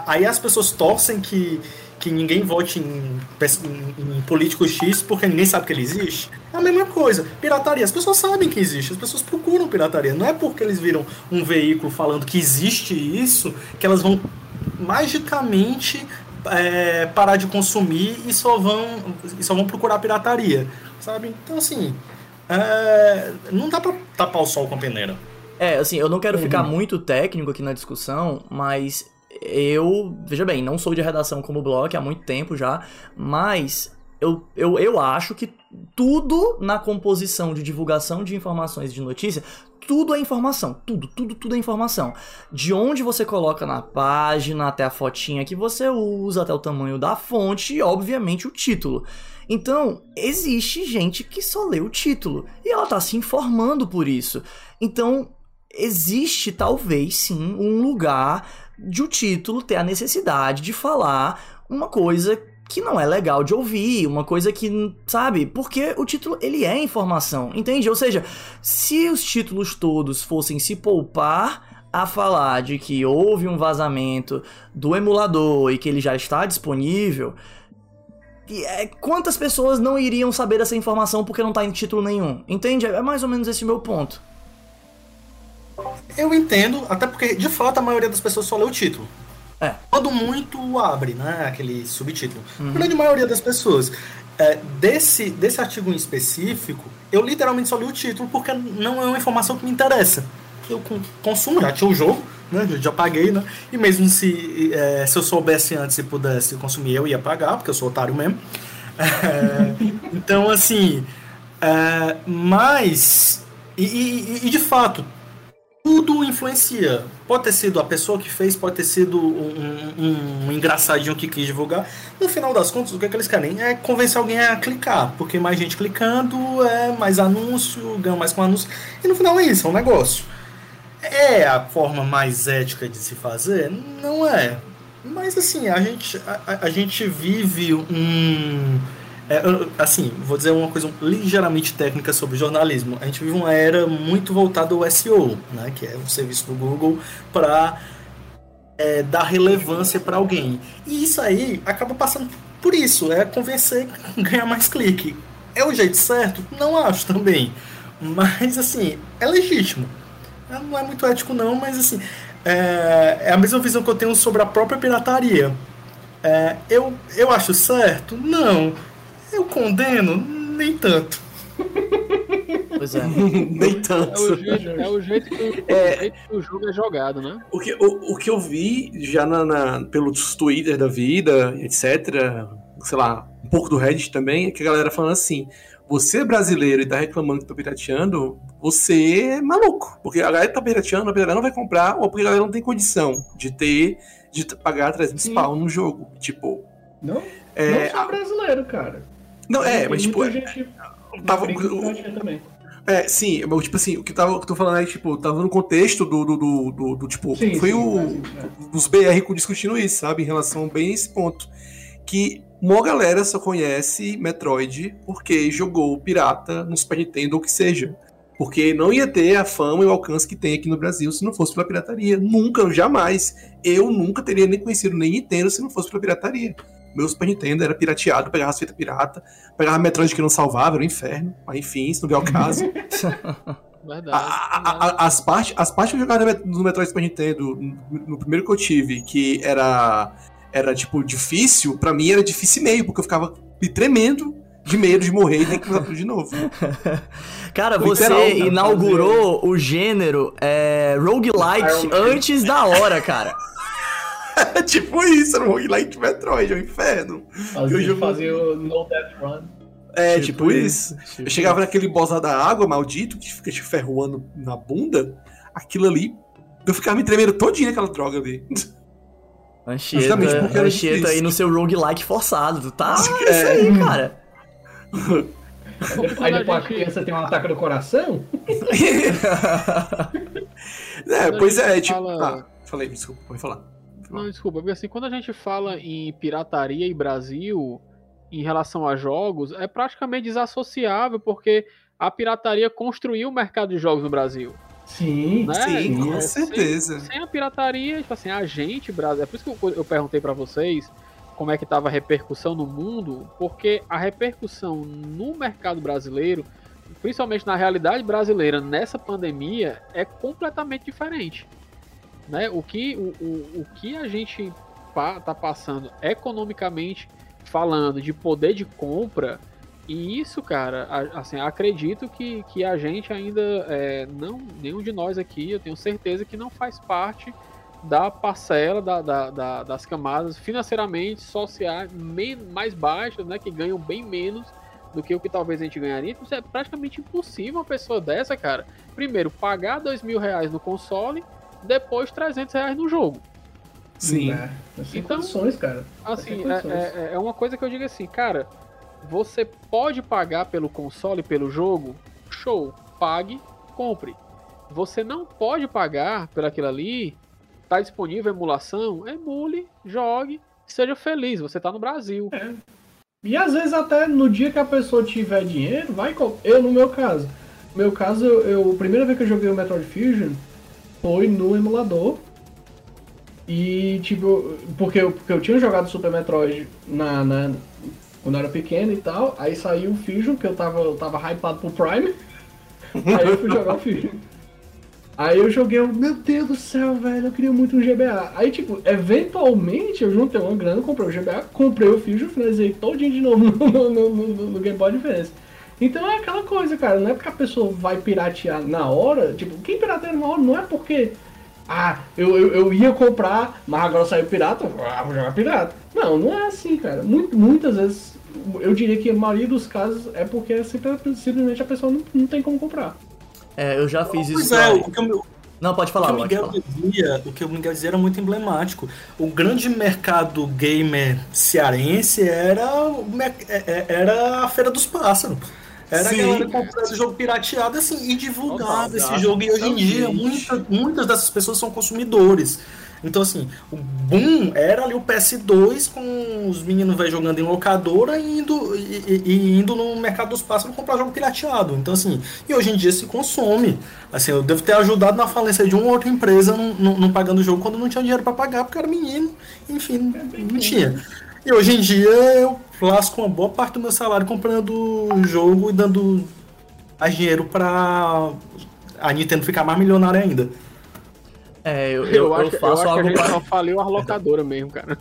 Aí as pessoas torcem que, que ninguém vote em, em- em político X porque ninguém sabe que ele existe. É a mesma coisa. Pirataria. As pessoas sabem que existe, as pessoas procuram pirataria. Não é porque eles viram um veículo falando que existe isso que elas vão magicamente é, parar de consumir e só vão, e só vão procurar pirataria. Sabe? Então, assim. é, não dá pra tapar o sol com a peneira. É, assim, eu não quero ficar muito técnico aqui na discussão, mas eu, veja bem, não sou de redação como blog há muito tempo já, mas eu, eu, eu acho que tudo na composição de divulgação de informações de notícia, tudo é informação, tudo, tudo, tudo é informação. De onde você coloca na página, até a fotinha que você usa, até o tamanho da fonte e, obviamente, o título. Então, existe gente que só lê o título e ela tá se informando por isso. Então, existe talvez sim um lugar de o título ter a necessidade de falar uma coisa que não é legal de ouvir, uma coisa que, sabe? Porque o título ele é informação, entende? Ou seja, se os títulos todos fossem se poupar a falar de que houve um vazamento do emulador e que ele já está disponível, é, quantas pessoas não iriam saber dessa informação porque não tá em título nenhum? Entende? É mais ou menos esse o meu ponto. Eu entendo, até porque de fato a maioria das pessoas só lê o título. É. Quando muito abre, né? Aquele subtítulo. A grande maioria das pessoas. É, desse, desse artigo em específico, eu literalmente só li o título porque não é uma informação que me interessa. Eu con- consumo, já tinha o jogo, né? Eu já paguei, né? E mesmo se, é, se eu soubesse antes e pudesse consumir, eu ia pagar, porque eu sou otário mesmo. É, [LAUGHS] então, assim, é, mas. E, e, e, de fato, tudo influencia. Pode ter sido a pessoa que fez, pode ter sido um, um, um, engraçadinho que quis divulgar. No final das contas, o que, é que eles querem? É convencer alguém a clicar. Porque mais gente clicando, é mais anúncio, ganha mais com anúncio. E no final é isso, é um negócio. É a forma mais ética de se fazer? Não é. Mas assim, a gente, a, a gente vive um é, assim, vou dizer uma coisa ligeiramente técnica sobre jornalismo. A gente vive uma era muito voltada ao SEO, né, que é o serviço do Google para é, dar relevância para alguém. E isso aí acaba passando por isso, é convencer [LAUGHS] ganhar mais clique. É o jeito certo? Não acho também. Mas assim, é legítimo. É, não é muito ético não, mas assim, é, é a mesma visão que eu tenho sobre a própria pirataria. É, eu, eu acho certo? Não. Eu condeno? Nem tanto. Pois é. [LAUGHS] Nem tanto. É o jeito, é o jeito, que, o, é, o jeito que o jogo é jogado, né? O que, o, o que eu vi já na, na, pelos Twitter da vida, etc., sei lá, um pouco do Reddit também, é que a galera falando assim: você é brasileiro e tá reclamando que tá pirateando, você é maluco. Porque a galera tá pirateando, a galera não vai comprar, ou porque a galera não tem condição de ter, de pagar 300 Sim. pau no jogo. Tipo. Não, é, não só brasileiro, cara. Não, é, mas tipo. É, gente tava, o, também. É, sim, mas tipo assim, o que, tava, o que eu tô falando é, tipo, tava no contexto do, do, do, do, do tipo, sim, foi sim, o, é. os BR discutindo isso, sabe, em relação bem a esse ponto. Que uma galera só conhece Metroid porque jogou pirata no Super Nintendo ou que seja. Porque não ia ter a fama e o alcance que tem aqui no Brasil se não fosse pela pirataria. Nunca, jamais. Eu nunca teria nem conhecido nem Nintendo se não fosse pela pirataria. Meu Super Nintendo era pirateado, pegava as fitas pirata, pegava Metroid que não salvava, era um inferno. Mas enfim, isso não é o caso. [LAUGHS] Verdade, a, a, as partes as partes que eu jogava no Metroid Super Nintendo, no, no primeiro que eu tive, que era, era tipo difícil, pra mim era difícil meio, porque eu ficava me tremendo de medo de morrer e ter que começar tudo de novo. [LAUGHS] Cara, você Literal, inaugurou o gênero é, roguelike antes da hora, cara. [LAUGHS] É [LAUGHS] tipo isso, era um roguelike Metroid, é um inferno. Fazia, jogo... fazia o No Death Run. É, tipo, tipo isso. Tipo eu chegava naquele boss da água, maldito, que fica te ferroando na bunda. Aquilo ali, eu ficava me tremendo todinho naquela droga ali. [LAUGHS] Anchieta, Anchieta aí no seu roguelike forçado, tá? É, é isso aí, cara. Aí depois a criança tem um ataque do coração? [LAUGHS] é, pois é, tipo. Fala... Ah, falei, desculpa, pode falar. Não, desculpa, porque assim, quando a gente fala em pirataria e Brasil, em relação a jogos, é praticamente desassociável, porque a pirataria construiu o mercado de jogos no Brasil. Sim, né? sim, com é, certeza. Sem, sem, a pirataria, tipo assim, a gente, Brasil. É por isso que eu, eu perguntei para vocês como é que estava a repercussão no mundo, porque a repercussão no mercado brasileiro, principalmente na realidade brasileira nessa pandemia, é completamente diferente. Né? O, que, o, o, o que a gente tá passando economicamente falando de poder de compra, e isso, cara, assim, acredito que, que a gente ainda, é, não, nenhum de nós aqui, eu tenho certeza que não faz parte da parcela da, da, da, das camadas financeiramente sociais mais baixas, né, que ganham bem menos do que o que talvez a gente ganharia. Então, é praticamente impossível uma pessoa dessa, cara, primeiro, pagar dois mil reais no console depois 300 reais no jogo. Sim. É, então, condições, cara. Assim, é, é, é, uma coisa que eu digo assim, cara, você pode pagar pelo console, pelo jogo, show, pague, compre. Você não pode pagar por aquilo ali, tá disponível emulação, emule, jogue, seja feliz, você tá no Brasil. É. E às vezes até no dia que a pessoa tiver dinheiro, vai eu no meu caso. No meu caso, eu, eu a primeira vez que eu joguei o Metroid Fusion, foi no emulador. E, tipo, porque eu, porque eu tinha jogado Super Metroid na, na, quando eu era pequeno e tal. Aí saiu o Fusion, que eu tava, eu tava hypado pro Prime. [LAUGHS] aí eu fui jogar o Fusion. Aí eu joguei, meu Deus do céu, velho, eu queria muito um GBA. Aí, tipo, eventualmente eu juntei uma grana, comprei o GBA, comprei o Fusion, finalizei todinho de novo [LAUGHS] no, no, no, no Game Boy Advance. Então é aquela coisa, cara, não é porque a pessoa vai piratear na hora, tipo, quem pirateia na hora não é porque Ah, eu, eu, eu ia comprar, mas agora saiu pirata, ah, vou jogar pirata. Não, não é assim, cara. Muito, muitas vezes, eu diria que a maioria dos casos é porque simplesmente simplesmente a pessoa não, não tem como comprar. É, eu já fiz isso. Pois é, também. o que, eu, Não, pode o falar, que o pode Miguel falar. dizia, o que o Miguel dizia era muito emblemático. O grande mercado gamer cearense era, é- é- era a Feira dos Pássaros. Era Sim. a galera comprando esse jogo pirateado assim, e divulgava Total, esse jogo. E hoje em dia, muita- muitas dessas pessoas são consumidores. Então, assim, o boom era ali o PS2 com os meninos vai jogando em locadora e indo, e, e- indo no mercado dos pássaros comprar jogo pirateado. Então, assim, e hoje em dia se consome. Assim, eu devo ter ajudado na falência de uma ou outra empresa não, não, não pagando o jogo quando não tinha dinheiro pra pagar, porque era menino, enfim, não, não tinha. E hoje em dia eu lasco uma boa parte do meu salário comprando jogo e dando mais dinheiro pra a Nintendo ficar mais milionária ainda. É, eu, Eu, eu, eu acho, que- eu faço acho que a algo gente pra... só faliu a locadora mesmo, cara.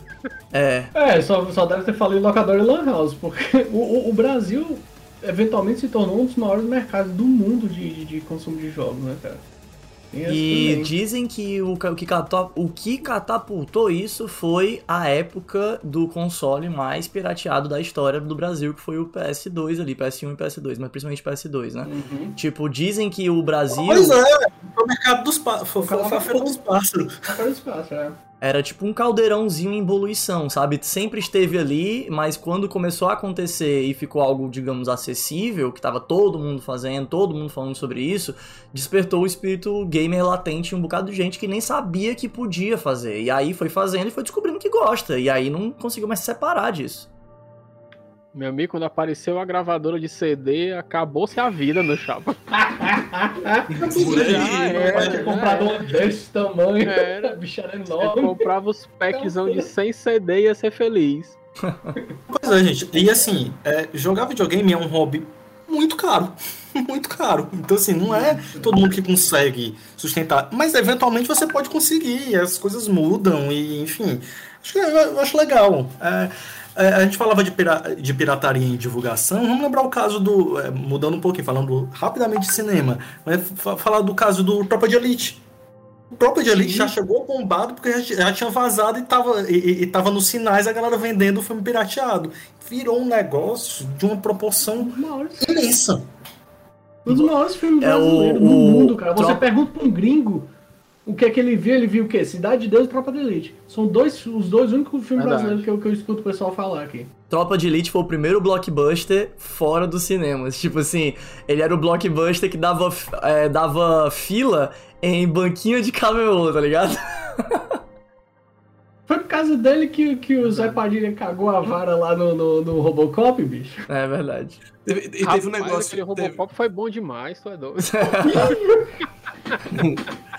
É, É, só, só deve ter falado em locador e lan house, porque [LAUGHS] o, o, o Brasil eventualmente se tornou um dos maiores mercados do mundo de, de, de consumo de jogos, né, cara? E também. dizem que o, o que o que catapultou isso foi a época do console mais pirateado da história do Brasil, que foi o PS2 ali, PS1 e PS2, mas principalmente PS2, né? Uhum. Tipo, dizem que o Brasil Pois é, foi o mercado dos pássaros. Foi, foi, foi a a feira boca. dos pássaros. Era tipo um caldeirãozinho em ebulição, sabe? Sempre esteve ali, mas quando começou a acontecer e ficou algo, digamos, acessível, que tava todo mundo fazendo, todo mundo falando sobre isso, despertou o espírito gamer latente em um bocado de gente que nem sabia que podia fazer. E aí foi fazendo e foi descobrindo que gosta. E aí não conseguiu mais se separar disso. Meu amigo, quando apareceu a gravadora de CD, acabou-se a vida no chapa. [LAUGHS] Por aí, Eu era, tinha já comprado era. um desse tamanho. Era. [LAUGHS] A bicha era Eu enorme. comprava os packzão de 100 CD e ia ser feliz. [LAUGHS] Pois é, gente. E assim, é, jogar videogame é um hobby muito caro. Muito caro. Então, assim, não é todo mundo que consegue sustentar. Mas eventualmente você pode conseguir, as coisas mudam e, enfim. Acho que eu acho legal. É, é, a gente falava de, pira- de pirataria em divulgação. Vamos lembrar o caso do. é, mudando um pouquinho, falando rapidamente de cinema. Mas fa- falar do caso do Tropa de Elite. O Tropa de Elite já chegou bombado porque já, já tinha vazado e tava, e, e- tava nos sinais a galera vendendo o filme pirateado. Virou um negócio de uma proporção imensa. um dos maiores filmes É o- brasileiros no o mundo, cara. Você Tropa- pergunta pra um gringo o que é que ele viu, ele viu o quê? Cidade de Deus e Tropa de Elite. São dois, os dois únicos filmes Verdade. brasileiros que eu, que eu escuto o pessoal falar aqui. Tropa de Elite foi o primeiro blockbuster fora dos cinemas. Tipo assim, ele era o blockbuster que dava, é, dava fila em banquinha de camelô, tá ligado? Foi por causa dele que, que o Zé Padilha cagou a vara lá no, no, no Robocop, bicho. É verdade. Teve- e teve um Rapaz, negócio. aquele teve- Robocop foi bom demais, tu é doido. [LAUGHS] [LAUGHS]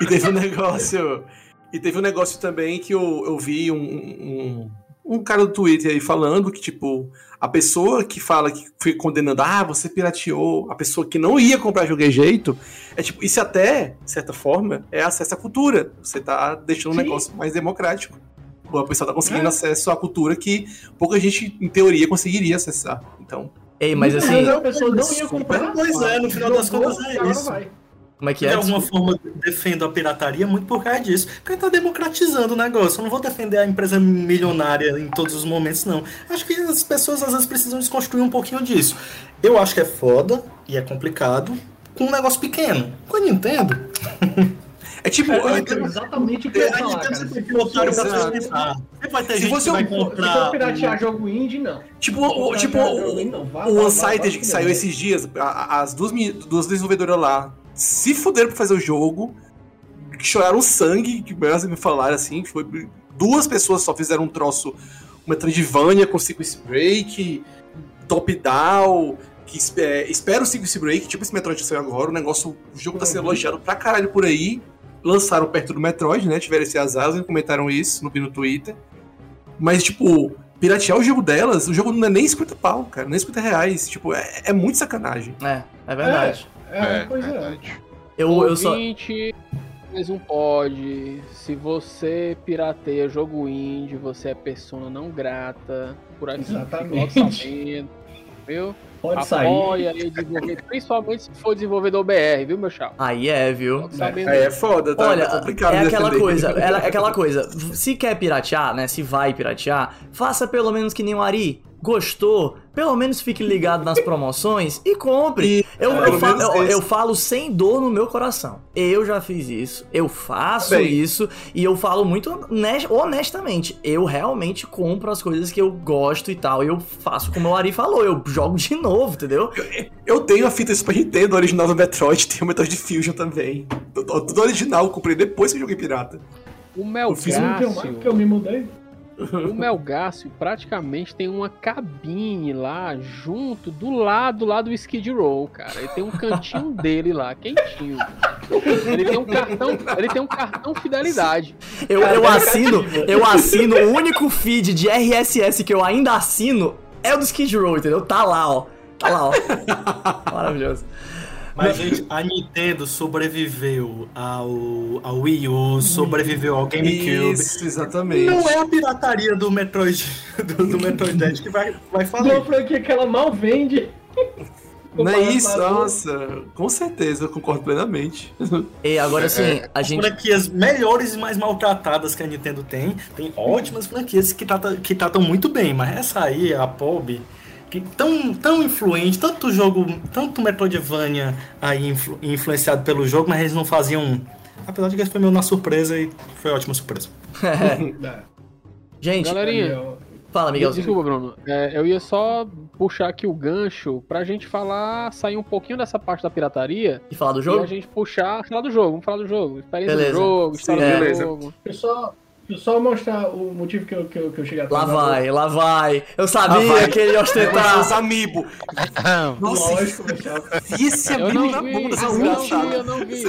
E teve um negócio. E teve um negócio também que eu, eu vi um, um, um cara do Twitter aí falando que, tipo, a pessoa que fala que foi condenando, ah, você pirateou, a pessoa que não ia comprar de qualquer jeito, é tipo, isso até, de certa forma, é acesso à cultura. Você tá deixando um Sim. negócio mais democrático. A pessoa tá conseguindo É. acesso à cultura que pouca gente, em teoria, conseguiria acessar. Então, Ei, mas assim, vezes a pessoa não ia comprar. Pois é, no final das contas é isso. vai. Como é que de é? alguma forma defendo a pirataria muito por causa disso. Porque tá democratizando o negócio. Eu não vou defender a empresa milionária em todos os momentos, não. Acho que as pessoas às vezes precisam desconstruir um pouquinho disso. Eu acho que é foda e é complicado com um negócio pequeno. Com a Nintendo. [LAUGHS] é tipo. É, é- exatamente o que eu ia falar, cara. otário pra pensar. Sempre vai ter Se gente você que vai um- Se for comprar. piratear jogo indie, não. Tipo, o, tipo o, o Unsighted que saiu esses dias, as duas, duas desenvolvedoras lá se fuderam pra fazer o jogo, que choraram sangue, que elas me falaram assim, que foi duas pessoas só fizeram um troço, uma Metroidvania com sequence break, top-down, que es- é, espera o sequence break, tipo esse Metroid que saiu agora, o negócio, o jogo tá sendo elogiado pra caralho por aí, lançaram perto do Metroid, né, tiveram esse azar, eles comentaram isso no, no Twitter, mas, tipo, piratear o jogo delas, o jogo não é nem 50 pau, cara, nem 50 reais. Tipo, é, é muito sacanagem. É, é verdade. É, pois é. verdade. Eu, eu só. Mais um pod. Se você pirateia jogo indie, você é persona não grata. Por aqui Exatamente. viu? Pode sair. Apoia aí, desenvolver, principalmente se for desenvolvedor BR, viu, meu chapa? Aí é, viu? Aí é foda, tá? Olha, tá complicado é aquela defender. coisa, é aquela [LAUGHS] coisa. Se quer piratear, né? Se vai piratear, faça pelo menos que nem o Ari. Gostou? Pelo menos fique ligado nas promoções e compre. Eu, eu, pelo falo, eu, eu falo sem dor no meu coração. Eu já fiz isso, eu faço Bem. isso e eu falo muito honest- honestamente. Eu realmente compro as coisas que eu gosto e tal. E eu faço como o Ari falou, eu jogo de novo, entendeu? Eu tenho a fita Super Nintendo original do Metroid, tenho o Metroid Fusion também. Tudo original, eu comprei depois que eu joguei pirata. O Eu fiz um porque eu me mudei. O Melgácio praticamente tem uma cabine lá junto do lado lá do Skid Row, cara. Ele tem um cantinho [LAUGHS] dele lá, quentinho. Ele tem um cartão, ele tem um cartão fidelidade. Eu, eu assino, eu assino, o único feed de RSS que eu ainda assino é o do Skid Row, entendeu? Tá lá, ó. Tá lá, ó. [LAUGHS] Maravilhoso. Mas, gente, a Nintendo sobreviveu ao, ao Wii U, sobreviveu ao GameCube. Isso, exatamente. Não é a pirataria do Metroid, do, do Metroid Dread que vai, vai Uma falir. franquia que ela mal vende. Não é isso? Nossa, com certeza, eu concordo plenamente. E agora sim, a gente. franquias melhores e mais maltratadas que a Nintendo tem. Tem ótimas franquias que tratam, que tratam muito bem, mas essa aí, a POB, tão, tão influente, tanto jogo, tanto Metroidvania aí influ- influenciado pelo jogo, mas eles não faziam. Apesar de que esse foi meio na surpresa e foi ótima surpresa. [LAUGHS] Gente, Galerinha, fala, Miguelzinho. Desculpa, Bruno. É, eu ia só puxar aqui o gancho pra gente falar, sair um pouquinho dessa parte da pirataria E falar do e jogo? a gente puxar, falar do jogo. Vamos falar do jogo. Experiência Beleza. do jogo, história Sim, do beleza. jogo. Eu só, só mostrar o motivo que eu, que eu, que eu cheguei Lá vai, lá vai. Eu sabia vai. que ele ia Os ostentar. amiibo. [LAUGHS] Nossa, Lógico, esse amiibo não na bunda eu não vi, desgraçada. eu não vi.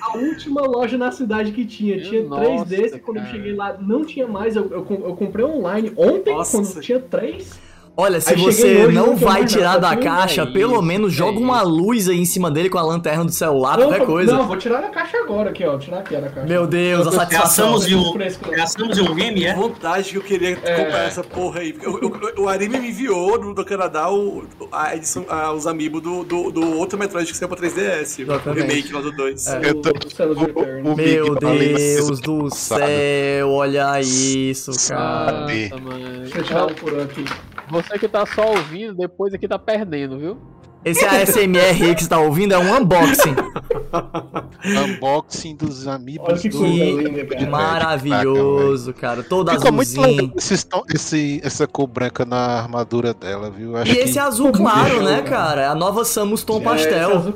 A última loja na cidade que tinha, Meu tinha três nossa, desses. Quando eu cheguei lá, não tinha mais. Eu, eu, eu comprei online ontem, Nossa. quando tinha três. Olha, se Aí você hoje, não vai tirar nada, da caixa, é pelo isso, menos é joga uma luz aí em cima dele com a lanterna do celular, Não, qualquer vou- coisa. Não, vou tirar da caixa agora aqui, ó. Tirar aqui da caixa. Meu Deus, a É a satisfação. De um, é de um game, é? vontade que eu queria comprar essa porra aí. eu- eu- o Arime me enviou do, do Canadá o, a edição, a- os amigos do, do, do outro Metroid que saiu pra 3DS. O Exatamente. remake lá do 2. É. Eu tô- O o- o Meu Deus do céu, olha isso, cara. Sabe? Nossa, mano. Deixa eu tirar um por aqui. Você que tá só ouvindo, depois aqui tá perdendo, viu? Esse ASMR aí que você tá ouvindo é um unboxing. [LAUGHS] Unboxing dos amigos Olha que do Que linda, maravilhoso, cara. Todo Ficou muito legal esse, esse- essa cor branca na armadura dela, viu? Acho E esse que, azul claro, né, cara. cara? É a nova Samus Tom É, Pastel. azul-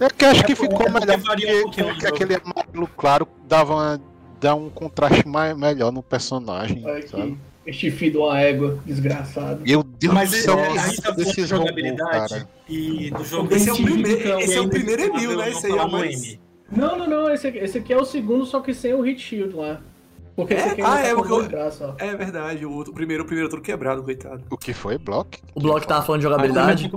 é que acho que É, ficou é, melhor porque, jogo. aquele amarelo claro dava uma- dá um contraste mais, melhor no personagem, Olha sabe? aqui. Este filho de uma égua, desgraçado. Meu Deus Mas do é, céu, a gente tá falando de desses robôs, jogabilidade cara. e do jogo Esse é o primeiro- então, esse é o primeiro Emil, né? Esse aí é o mais- M. Não, não, não. Esse, aqui- esse aqui é o segundo, só que sem o hit shield lá. Porque esse É? aqui Ah, é, tá eu- braços. É verdade, o, outro, o primeiro, o primeiro todo quebrado, coitado. O que foi, Block? O Bloco tava falando de jogabilidade.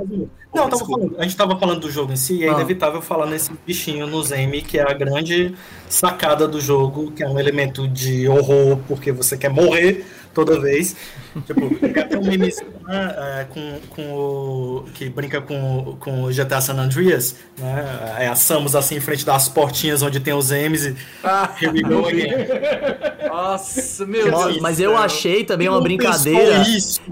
Não, tava falando, a gente tava falando do jogo em si, e é Ah. inevitável falar nesse bichinho no Zemi, que é a grande sacada do jogo, que é um elemento de horror, porque você quer morrer toda vez. Tipo, tem um meme né, é, com, com o. que brinca com, com o GTA San Andreas, né? É a Samus assim em frente das portinhas onde tem os M's e. Ah, [LAUGHS] Here we go again. nossa, meu Mo- Deus. Mas do eu achei também uma brincadeira.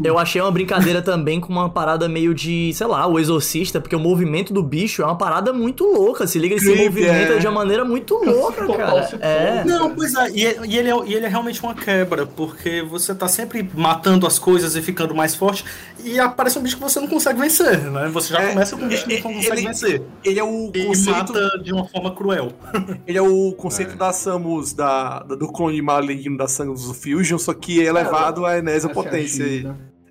Eu achei uma brincadeira também com uma parada meio de, sei lá, o exorcista, porque o movimento do bicho é uma parada muito louca. Se liga, ele se Creepy, movimenta é. de uma maneira muito louca, [LAUGHS] cara. É. Não, pois é, e, e ele é, e ele é realmente uma quebra, porque você tá sempre matando as coisas e ficando mais forte, e aparece um bicho que você não consegue vencer, né? Você já É, começa com um bicho que é, não consegue ele- vencer. Ele é o E conceito, mata de uma forma cruel. [LAUGHS] ele é o conceito da Samus, da, da- do clone maligno da Samus do Fusion, só que é elevado à enésima é potência X,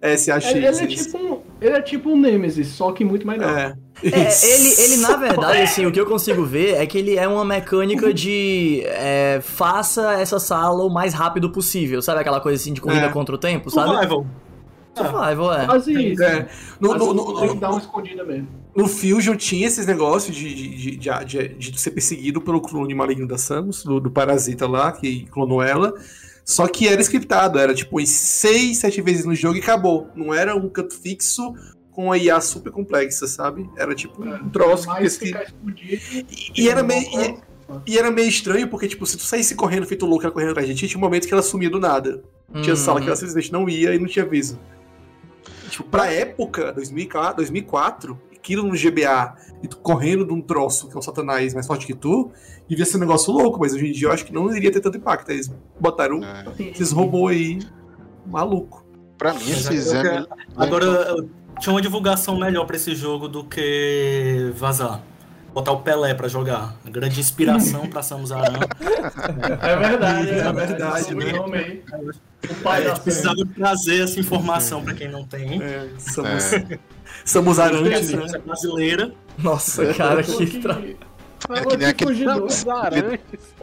aí. né? SAX. Ele, ele é tipo um, ele é tipo um Nemesis, só que muito mais não. É. É, ele, ele, na verdade, assim, o que eu consigo ver é que ele é uma mecânica de é, faça essa sala o mais rápido possível. Sabe aquela coisa assim de corrida É. contra o tempo, sabe? Survival. Survival, é. Quase isso. É. No, no, no, tem no- que dar uma escondida mesmo. no Fusion tinha esses negócios de, de, de, de, de ser perseguido pelo clone maligno da Samus, do, do parasita lá, que clonou ela. Só que era scriptado, era tipo 6, 7 vezes no jogo e acabou. Não era um canto fixo com uma IA super complexa, sabe? Era tipo um troço que, que, escondido. e, e era meio. E, e era meio estranho, porque, tipo, se tu saísse correndo, feito louco, ela correndo atrás de ti, tinha um momento que ela sumia do nada. Tinha Uhum. sala que ela simplesmente não ia e não tinha aviso. Tipo, pra época, 2004, 2004 aquilo no GBA, e tu correndo de um troço que é um satanás mais forte que tu, devia ser um negócio louco, mas hoje em dia eu acho que não iria ter tanto impacto. Eles botaram É, esses robôs aí, maluco. pra mim, eu M. Agora, tinha uma divulgação melhor pra esse jogo do que vazar. Botar o Pelé pra jogar. A grande inspiração pra Samus Aran. É verdade, é, É verdade, né? O pai da gente precisava trazer essa informação pra quem não tem. É, somos, somos arantes, né? Ciência brasileira. Nossa, cara, Porque- que. É que nem aquele-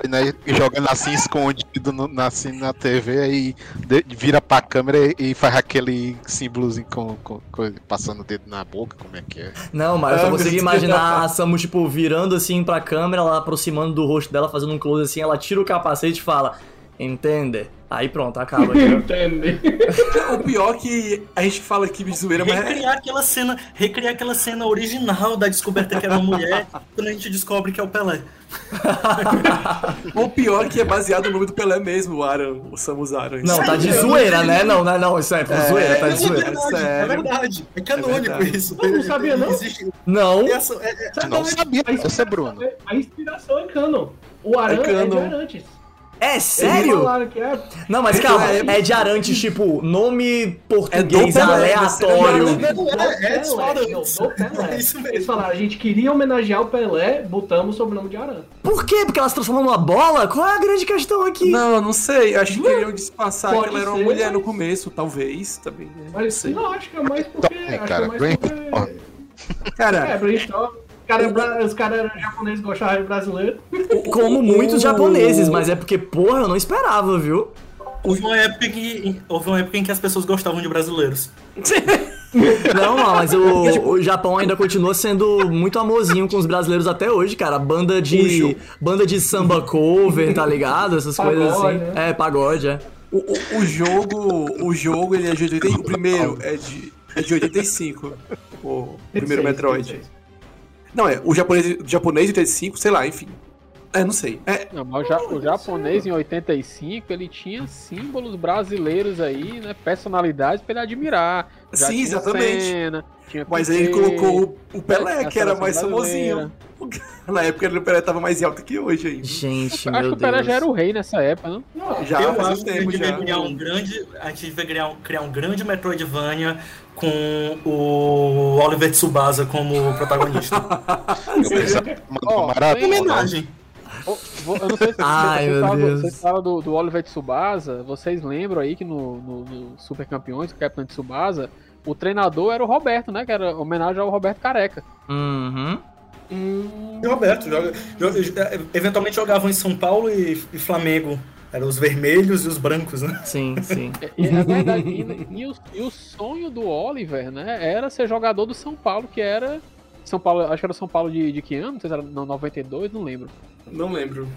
né, jogando assim escondido no, na, assim, na TV aí de- vira pra câmera e, e faz aquele símbolozinho com, com, com- passando o dedo na boca, como é que é? Não, mas eu só Ah, consigo imaginar a Samus, tipo, virando assim pra câmera, ela aproximando do rosto dela, fazendo um close assim, ela tira o capacete e fala, entende? Aí pronto, acaba. aqui. [LAUGHS] Entende? [LAUGHS] O pior é que a gente fala aqui de zoeira, mas é- Recriar aquela cena, recriar aquela cena original da descoberta que era uma mulher, [LAUGHS] quando a gente descobre que é o Pelé. o pior é que é baseado no nome do Pelé mesmo, o Aran, o Samus Aran. Não, tá de zoeira, né? Não, não, não, isso é por zoeira, tá de é zoeira. verdade, é sério. verdade. É canônico verdade. isso. Eu não sabia, não. Existe, Não, essa, é, é- não sabia, esse é Bruno. A inspiração é canon. O Aran É é, canon. de Arantes. É sério? falaram que é. Não, mas É calma, do- é de Arantes, tipo, nome É português Pelé, aleatório. é, é. É isso mesmo. Eles falaram, a gente queria homenagear o Pelé, botamos o sobrenome de Aran. Por quê? Porque ela se transformou numa bola? Qual é a grande questão aqui? Não, não sei. Acho que queriam disfarçar Pode que ela era uma ser, mulher no começo, talvez. Também. né? Mas não, acho que é mais porque. Também, acho que cara, é mais porque. Cara, É, brainstorm. Os caras bra- Os caras eram japoneses gostavam de brasileiro. Como muitos japoneses, mas é porque, porra, eu não esperava, viu? Houve uma, época que, houve uma época em que as pessoas gostavam de brasileiros. [LAUGHS] Não, não, mas o, o Japão ainda continua sendo muito amorzinho com os brasileiros até hoje, cara. Banda de. jogo. Banda de samba cover, tá ligado? Essas Pagode, coisas assim. né? É, pagode, é. o, o, o jogo. O jogo ele é de 85. O primeiro é de, é de 85. O primeiro 26, Metroid. 26. Não, é. O japonês, o japonês de 85, sei lá, enfim. É, não sei. É, Não, mas o, ja- o japonês em 85 ele tinha símbolos brasileiros aí, né? Personalidades pra ele admirar. Já Sim, tinha exatamente. Tinha mas aí ele colocou o, o Pelé, a que era mais brasileira. famosinho. Na época o Pelé tava mais alto que hoje ainda. Gente, Acho que meu o Pelé Deus. já era o rei nessa época, não? Não, Já eu faz acho um que a tempo gente criar um grande. A gente devia criar um, criar um grande Metroidvania com o Oliver Tsubasa como protagonista. [LAUGHS] Eu pensava tem- Homenagem. Eu não sei se Ai, vocês falam, falam do, do Oliver Tsubasa, vocês lembram aí que no, no, no Super Campeões, o Capitão Tsubasa, o treinador era o Roberto, né? Que era homenagem ao Roberto Careca. Uhum. E o Roberto, joga, joga- eventualmente jogavam em São Paulo e, e Flamengo. Eram os vermelhos e os brancos, né? Sim, sim. E, é verdade, e, e o, e o sonho do Oliver, né, era ser jogador do São Paulo, que era. São Paulo, acho que era São Paulo de, de que ano? Não sei se era no 92, não lembro. Não lembro.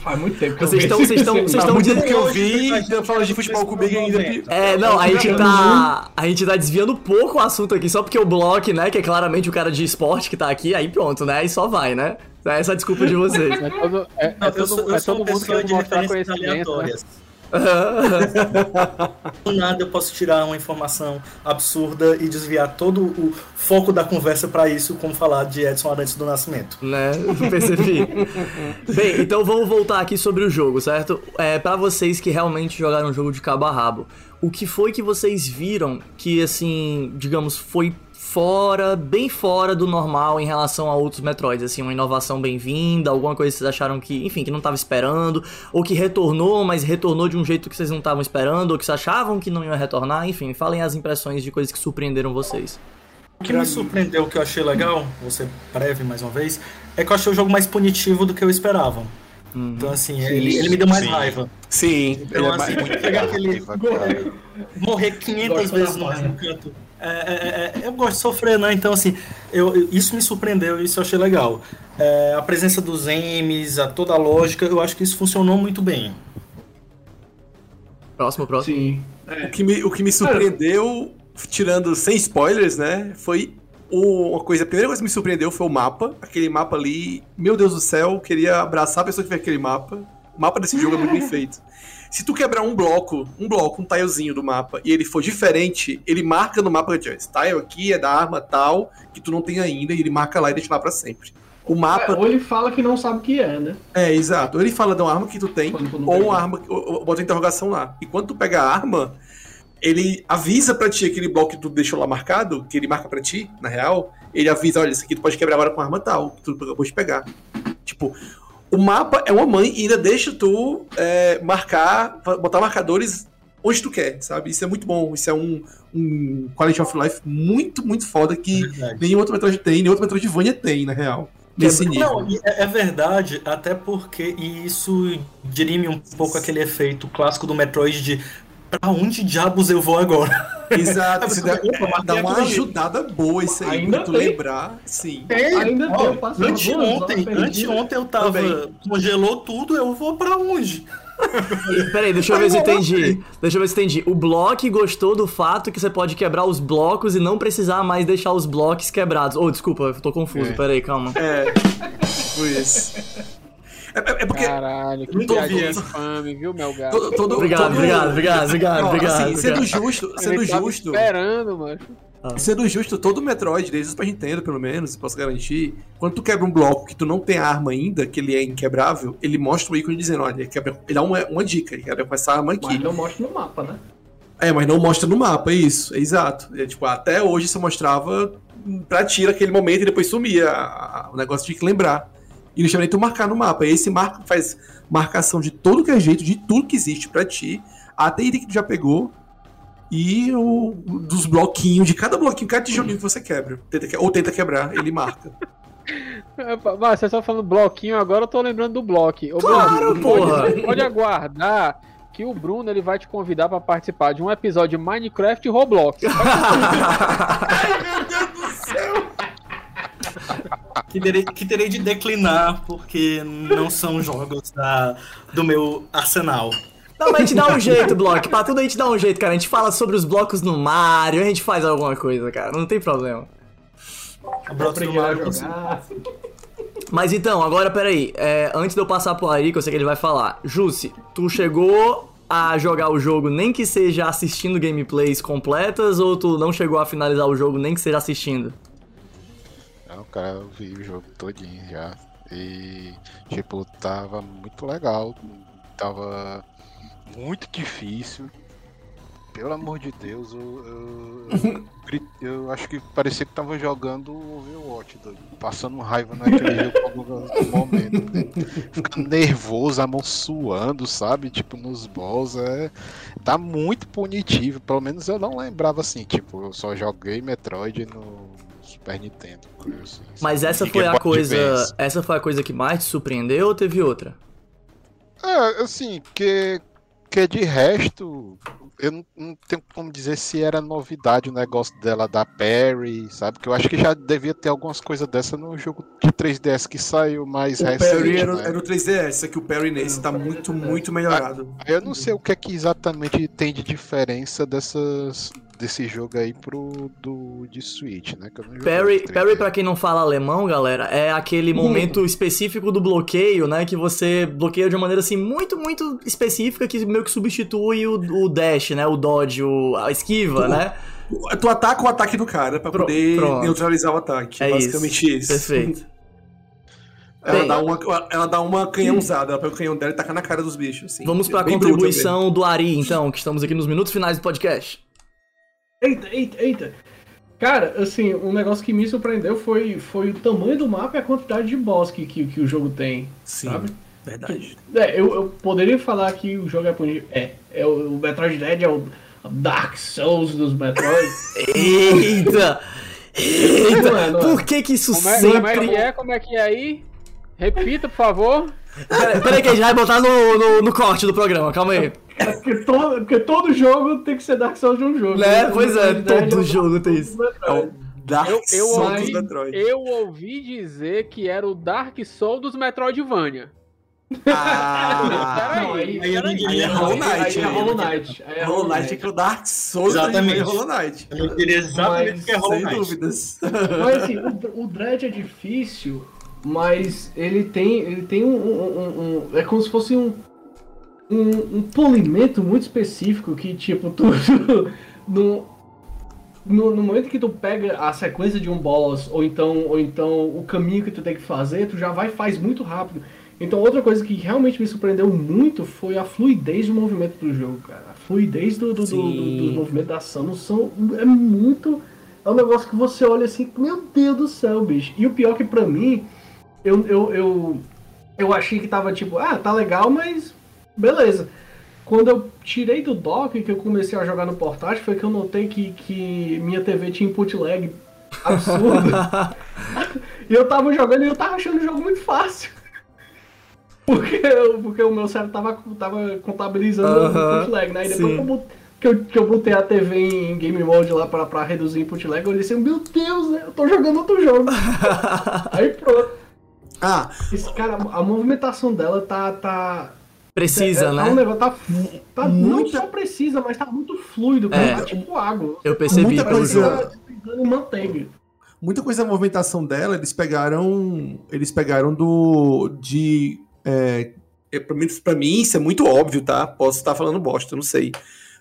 Faz muito tempo que eu Vocês esse vocês estão- vocês estão dizendo que eu vi, a então gente fala de futebol comigo ainda. É, não, a gente tá. A gente tá desviando um pouco o assunto aqui, só porque o Block, né, que é claramente o cara de esporte que tá aqui, aí pronto, né? Aí só vai, né? Essa é a desculpa de vocês. É todo, é, é Não, eu todo, sou, eu é todo mundo pessoa querendo mostrar conhecimento. Né? aleatórias. [LAUGHS] Do nada eu posso tirar uma informação absurda e desviar todo o foco da conversa pra isso, como falar de Edson Arantes do Nascimento. né? Percebi. Bem, então vamos voltar aqui sobre o jogo, certo? É, para vocês que realmente jogaram o jogo de cabo a rabo, o que foi que vocês viram que, assim, digamos, foi fora, bem fora do normal em relação a outros Metroids, assim, uma inovação bem-vinda, alguma coisa que vocês acharam que, enfim, que não tava esperando, ou que retornou, mas retornou de um jeito que vocês não estavam esperando, ou que vocês achavam que não ia retornar, enfim, falem as impressões de coisas que surpreenderam vocês. O que me surpreendeu, o que eu achei legal, vou ser breve mais uma vez, é que eu achei o jogo mais punitivo do que eu esperava. Então, assim, ele, ele me deu mais Sim. raiva. Sim, ele Então, é assim, mais... pegar aquele. Morrer 500 Gosto vezes no mesmo canto. É, é, é, eu gosto de sofrer, né? Então, assim, eu, eu- isso me surpreendeu, isso eu achei legal. É, a presença dos M's, a toda a lógica, eu acho que isso funcionou muito bem. Próximo, próximo. Sim. O que me, o que me surpreendeu, tirando sem spoilers, né? Foi o- uma coisa. A primeira coisa que me surpreendeu foi o mapa. Aquele mapa ali. Meu Deus do céu, queria abraçar a pessoa que fez aquele mapa. O mapa desse jogo é muito bem [LAUGHS] feito. Se tu quebrar um bloco, um bloco, um tilezinho do mapa, e ele for diferente, ele marca no mapa que esse tile aqui é da arma tal, que tu não tem ainda, e ele marca lá e deixa lá pra sempre. O mapa. É, ou ele fala que não sabe o que é, né? É, exato. Ou ele fala de uma arma que tu tem, ou uma arma, ou, ou bota interrogação lá. E quando tu pega a arma, ele avisa pra ti aquele bloco que tu deixou lá marcado, que ele marca pra ti, na real, ele avisa, olha, isso aqui tu pode quebrar agora com arma tal, que tu acabou de pegar. Tipo, o mapa é uma mãe e ainda deixa tu é, marcar, botar marcadores onde tu quer, sabe? Isso é muito bom, isso é um, um quality of life muito, muito foda que Verdade. nenhum outro Metroid tem, nenhum outro Metroidvania tem, na real. Nesse nível. Não, é, é verdade, até porque e isso dirime um pouco aquele efeito clássico do Metroid de pra onde diabos eu vou agora? [LAUGHS] Exato, [LAUGHS] isso dá, Opa, marquei dá uma ajudada boa isso aí, Ainda pra tu tem. lembrar, sim. Ainda Ó, tem, eu anteontem, anteontem eu tava. Também. Congelou tudo, eu vou pra onde? [LAUGHS] Peraí, deixa eu ver se eu entendi. Deixa eu ver se eu entendi. O Block gostou do fato que você pode quebrar os blocos e não precisar mais deixar os blocos quebrados. Oh, desculpa, eu tô confuso. É. Peraí, calma. É, foi isso. É, é- é porque Caralho, que essa. infame, viu, meu gato? todo, todo, Obrigado, todo- obrigado, obrigado, obrigado, Ó, obrigado. assim, sendo obrigado. justo, sendo gente tava justo, esperando, mano. sendo justo, todo Metroid, desde o Super Nintendo, pelo menos, posso garantir, quando tu quebra um bloco que tu não tem arma ainda, que ele é inquebrável, ele mostra o ícone dizendo, olha, ele, quebra, ele dá uma, uma dica, ele quebra com essa arma aqui. Mas não mostra no mapa, né? É, mas não mostra no mapa, é isso, é exato. É, tipo, até hoje só mostrava pra ti naquele momento e depois sumia. O negócio tinha que lembrar. E não chama nem tu marcar no mapa. E esse marca faz marcação de todo que é jeito, de tudo que existe pra ti, até item que tu já pegou. E o, dos bloquinhos, de cada bloquinho, cada tijolinho que você quebra. Tenta ou tenta quebrar, ele marca. [LAUGHS] Mas você só falando bloquinho agora, eu tô lembrando do bloco. Ô, Claro, Bruno, porra. Pode, pode aguardar que o Bruno ele vai te convidar pra participar de um episódio de Minecraft e Roblox. [LAUGHS] [LAUGHS] [LAUGHS] Que terei, que terei de declinar, porque não são jogos da, do meu arsenal. Não, mas a gente dá um jeito, Block. Pra tudo a gente dá um jeito, cara. A gente fala sobre os blocos no Mario, a gente faz alguma coisa, cara. Não tem problema. Mario, jogar. Mas então, agora peraí. É, antes de eu passar pro Ari, que eu sei que ele vai falar. Jussi, tu chegou a jogar o jogo nem que seja assistindo gameplays completas ou tu não chegou a finalizar o jogo nem que seja assistindo? Cara, eu vi o jogo todinho já. E, tipo, tava muito legal. Tava muito difícil. Pelo amor de Deus, eu, eu, eu eu acho que parecia que tava jogando Overwatch, doido, passando raiva naquele jogo por algum momento. né? Ficando nervoso, a mão suando, sabe? Tipo, nos boss. É... Tá muito punitivo. Pelo menos eu não lembrava assim. Tipo, eu só joguei Metroid no Super Nintendo. coisa assim, Mas essa E foi a coisa. Essa foi a coisa que mais te surpreendeu ou teve outra? É, assim, que, que de resto, eu não, não tenho como dizer se era novidade o negócio dela da Perry, sabe? Que eu acho que já devia ter algumas coisas dessa no jogo de 3DS que saiu mais O recente. Parry era, né? era o 3DS, só que o Parry nesse tá muito, muito melhorado. Eu não sei o que é que exatamente tem de diferença dessas, desse jogo aí pro do de Switch, né? Que eu não 3DS. Parry, pra quem não fala alemão, galera, é aquele momento específico do bloqueio, né? Que você bloqueia de uma maneira assim muito, muito específica que meio que substitui o, o dash, né? O dodge, o, a esquiva, O- né? Tu ataca o ataque do cara pra Pro- poder pronto. neutralizar o ataque. É basicamente isso. Perfeito. [LAUGHS] [LAUGHS] Ela Bem- dá, uma, ela dá uma canhãozada, ela pega o canhão dela e taca na cara dos bichos. Assim. Vamos pra Bem bruto contribuição do Ari, então, que estamos aqui nos minutos finais do podcast. Eita, eita, eita. Cara, assim, um negócio que me surpreendeu foi, foi o tamanho do mapa e a quantidade de boss que, que, que o jogo tem, Sim, sabe? verdade. É, eu, eu poderia falar que o jogo é punitivo. É, é o, o Metroid Dread é o Dark Souls dos Metroid. [LAUGHS] Eita! Eita! Não é, não é. Por que que isso Como é, como é sempre... que é? Como é que é aí? Repita, por favor. Peraí, peraí que a gente vai botar no, no, no corte do programa, calma aí. É porque, todo, porque todo jogo tem que ser Dark Souls de um jogo. Né? Pois é, todo o jogo tem isso. Souls É o. Dark Eu, eu, Souls dos ouvi, Metroid. eu ouvi dizer que era o Dark Soul dos Metroidvania. Ah, [LAUGHS] Não, aí, Aí aí, é Hollow Knight, aí é. Hollow Knight. Aí é Hollow Knight é que o Dark Souls Exatamente. é Hollow Knight. Eu diria exatamente o que é Hollow Sem Knight. dúvidas. Mas assim, o, o Dread é difícil, mas ele tem, ele tem um, um- um- É como se fosse um, um, polimento muito específico que, tipo, [LAUGHS] tu. no, no, no momento que tu pega a sequência de um boss, ou então, ou então o caminho que tu tem que fazer, tu já vai e faz muito rápido. Então outra coisa que realmente me surpreendeu muito foi a fluidez do movimento do jogo, cara. A fluidez do, do, do, do, do movimento da Samus são, é muito. É um negócio que você olha assim, meu Deus do céu, bicho. E o pior que pra mim, eu, eu, eu, eu achei que tava tipo, ah, tá legal, mas beleza. Quando eu tirei do dock que eu comecei a jogar no portátil, foi que eu notei que, que minha TV tinha input lag absurdo. [LAUGHS] e eu tava jogando e eu tava achando o jogo muito fácil. Porque, eu- porque o meu cérebro tava, tava contabilizando o Aham, input lag, né? E depois que eu, que, eu, que eu botei a TV em game mode lá pra, pra reduzir input lag, eu olhei assim, meu Deus, né? eu tô jogando outro jogo. [LAUGHS] Aí pronto. Ah, Esse cara, a movimentação dela tá. tá Precisa, é, né? Tá um negócio, tá, tá não Muita- só precisa, mas tá muito fluido, É. cara. Tá tipo água. Eu percebi Muita pelo coisa- jogo. Tá manteiga. muita coisa da movimentação dela, eles pegaram. Eles pegaram do. de. É, é, pra, mim, pra mim, isso é muito óbvio, tá? Posso estar falando bosta, não sei.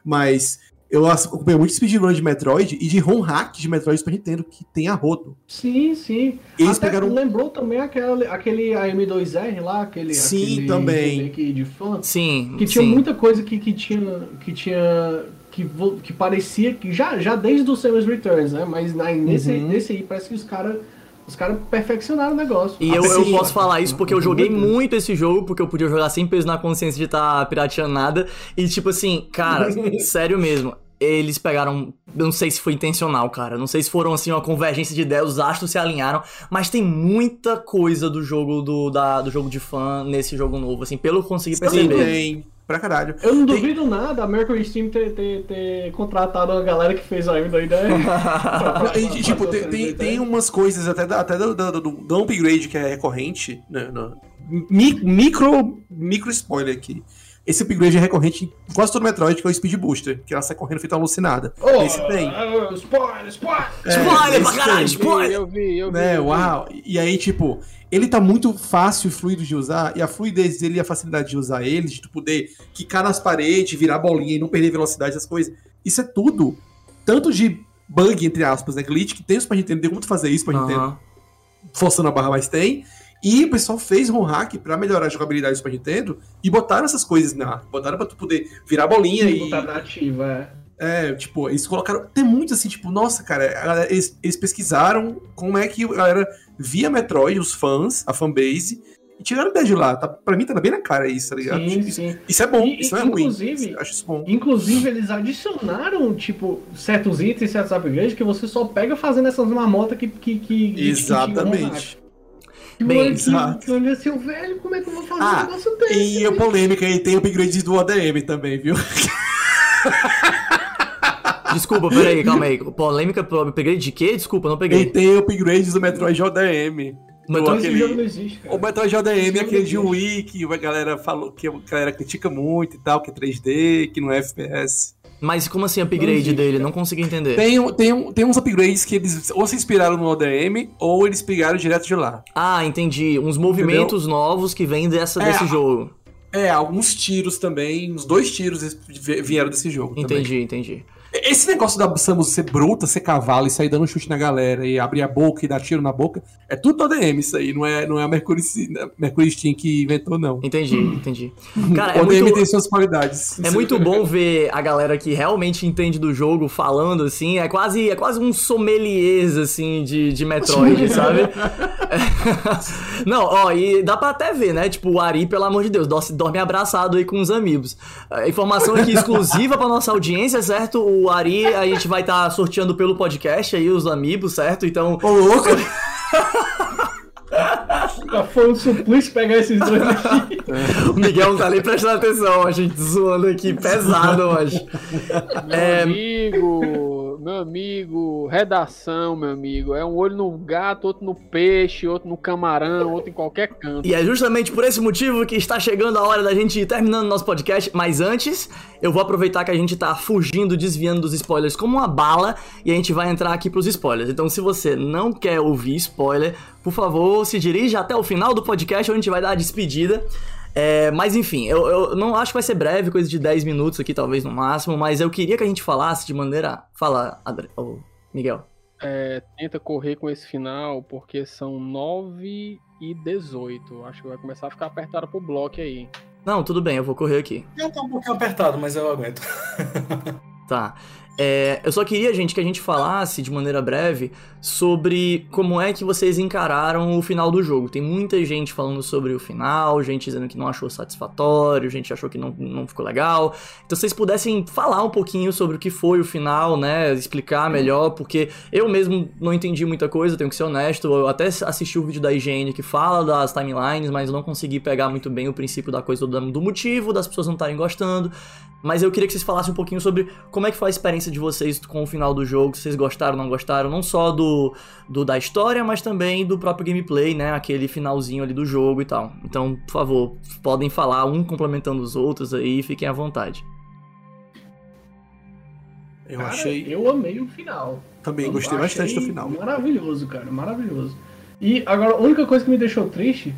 Mas eu acompanhei muito speedrun de Metroid e de ROM hack de Metroid Super Nintendo, que tem a rodo. Sim, sim. Eles Até pegaram- lembrou também aquele, aquele AM2R lá, aquele. Sim, aquele também. de fã. Sim, Que tinha sim. muita coisa que, que tinha. que tinha. Que, que parecia que. Já, já desde o Samus Returns, né? Mas na, nesse, Uhum. nesse aí parece que os caras. Os caras perfeccionaram o negócio. E eu, eu Sim. posso falar isso porque eu joguei Muito. muito esse jogo, porque eu podia jogar sem peso na consciência de estar pirateando nada. E tipo assim, cara, [LAUGHS] sério mesmo. Eles pegaram. Eu não sei se foi intencional, cara. Não sei se foram assim uma convergência de ideias, os astros se alinharam. Mas tem muita coisa do jogo do, da, do jogo de fã nesse jogo novo, assim, pelo que eu consegui perceber. Pra caralho. Eu não duvido nada a Mercury Steam ter, ter, ter contratado uma galera que fez a AM2R. [LAUGHS] pra- E, tipo, tem, tem, tem umas coisas até, da, até do, do, do, do upgrade que é recorrente. Né, no- mi- micro, micro spoiler aqui. Esse upgrade é recorrente em quase todo Metroid, que é o Speed Booster, que ela sai correndo feita alucinada. Oh, Esse tem. ah, Spoiler, spoiler! Spoiler pra caralho, spoiler! Eu vi, eu vi. Né, eu vi. uau. E aí, tipo, ele tá muito fácil e fluido de usar, e a fluidez dele e a facilidade de usar ele, de tu poder quicar nas paredes, virar bolinha e não perder velocidade, essas coisas. Isso é tudo. Tanto de bug, entre aspas, né? Glitch, que tem o Super Nintendo, tem como tu fazer isso, Super Nintendo, Aham. forçando a barra, mas tem. E o pessoal fez ROM hack pra melhorar a jogabilidade do Super Nintendo e botaram essas coisas na. Botaram pra tu poder virar bolinha e. botar nativa, é. É, tipo, eles colocaram. Tem muito assim, tipo, nossa, cara, eles, eles pesquisaram como é que a galera via Metroid, os fãs, a fanbase, e tiraram ideia de lá. Tá, pra mim tá bem na cara isso, tá ligado? Sim, isso, sim. isso é bom, E- isso não é ruim. acho isso bom. Inclusive, eles adicionaram, tipo, certos itens, certos upgrades que você só pega fazendo essas marmotas que. que, que Exatamente. Que, olha, olha assim, velho, como é que eu vou fazer Ah, um negócio desse? E a polêmica aí tem upgrades do ODM também, viu? [LAUGHS] Desculpa, peraí, calma aí. Polêmica, pro- peguei de quê? Desculpa, não E peguei. tem upgrades do Metroid ODM. Tô- Esse aquele- jogo não existe, cara. O Metroid ODM é aquele de Wii que a galera falou que a galera critica muito e tal, que é 3D, que não é FPS. Mas como assim Não upgrade existe, dele? Não consegui entender. Tem, tem, tem uns upgrades que eles ou se inspiraram no ODM ou eles pegaram direto de lá. Ah, entendi. Uns movimentos novos que vêm dessa, É, desse jogo. É, alguns tiros também, uns dois tiros vieram desse jogo. também. Entendi, entendi. Esse negócio da Samus ser bruta, ser cavalo e sair dando chute na galera e abrir a boca e dar tiro na boca, é tudo ODM isso aí, não é, não é a Mercury, Mercury Steam que inventou, não. Entendi, entendi. [LAUGHS] Cara, é o ODM muito, tem suas qualidades. é muito bom ver a galera que realmente entende do jogo falando assim. É quase, é quase um sommeliers, assim, de, de Metroid, [LAUGHS] sabe? [LAUGHS] Não, ó, e dá pra até ver, né? Tipo, o Ari, pelo amor de Deus, dorme, abraçado aí com os amigos. A informação aqui exclusiva pra nossa audiência, certo? O Ari, a gente vai estar sorteando pelo podcast aí os amigos, certo? Então, Ô, louco! Foi um suplício pegar esses dois aqui. [LAUGHS] o Miguel não tá nem prestando atenção, a gente zoando aqui pesado hoje. Meu amigo, meu amigo, redação, meu amigo. É um olho no gato, outro no peixe, outro no camarão, outro em qualquer canto. E é justamente por esse motivo que está chegando a hora da gente ir terminando nosso podcast. Mas antes, eu vou aproveitar que a gente tá fugindo, desviando dos spoilers como uma bala e a gente vai entrar aqui pros spoilers. Então, se você não quer ouvir spoiler, por favor, se dirija até o final do podcast onde a gente vai dar a despedida. É, mas enfim, eu, eu não acho que vai ser breve, coisa de 10 minutos aqui, talvez no máximo, mas eu queria que a gente falasse de maneira. Fala, Adri... oh, Miguel. É, tenta correr com esse final, porque são 9 e 18. Acho que vai começar a ficar apertado pro bloco aí. Não, tudo bem, eu vou correr aqui. Já tá um pouquinho apertado, mas eu aguento. Tá. É, eu só queria, gente, que a gente falasse de maneira breve sobre como é que vocês encararam o final do jogo. Tem muita gente falando sobre o final, gente dizendo que não achou satisfatório, gente achou que não, não ficou legal. Então, se vocês pudessem falar um pouquinho sobre o que foi o final, né? Explicar melhor, porque eu mesmo não entendi muita coisa, tenho que ser honesto. Eu até assisti o vídeo da IGN que fala das timelines, mas não consegui pegar muito bem o princípio da coisa do, do motivo das pessoas não estarem gostando. Mas eu queria que vocês falassem um pouquinho sobre como é que foi a experiência de vocês com o final do jogo, se vocês gostaram ou não gostaram, não só do, do da história, mas também do próprio gameplay, né? Aquele finalzinho ali do jogo e tal. Então, por favor, podem falar um complementando os outros aí, fiquem à vontade. Eu Cara, achei. Eu amei o final. Também Eu gostei achei bastante do final. Maravilhoso, cara, maravilhoso. E agora, a única coisa que me deixou triste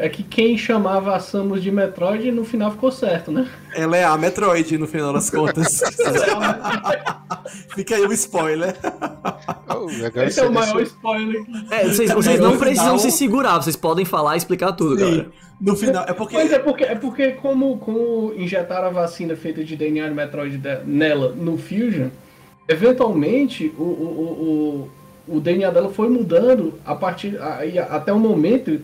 é que quem chamava a Samus de Metroid no final ficou certo, né? Ela é a Metroid, no final das contas. [LAUGHS] Fica aí o spoiler. Oh, Esse é o maior spoiler que É, vocês, vocês no não final- precisam se segurar, vocês podem falar e explicar tudo, Sim, galera. no final. É porque. Mas é porque, é porque como, como injetaram a vacina feita de DNA de Metroid de- nela no Fusion, eventualmente o, o, o, o DNA dela foi mudando a partir aí, até o momento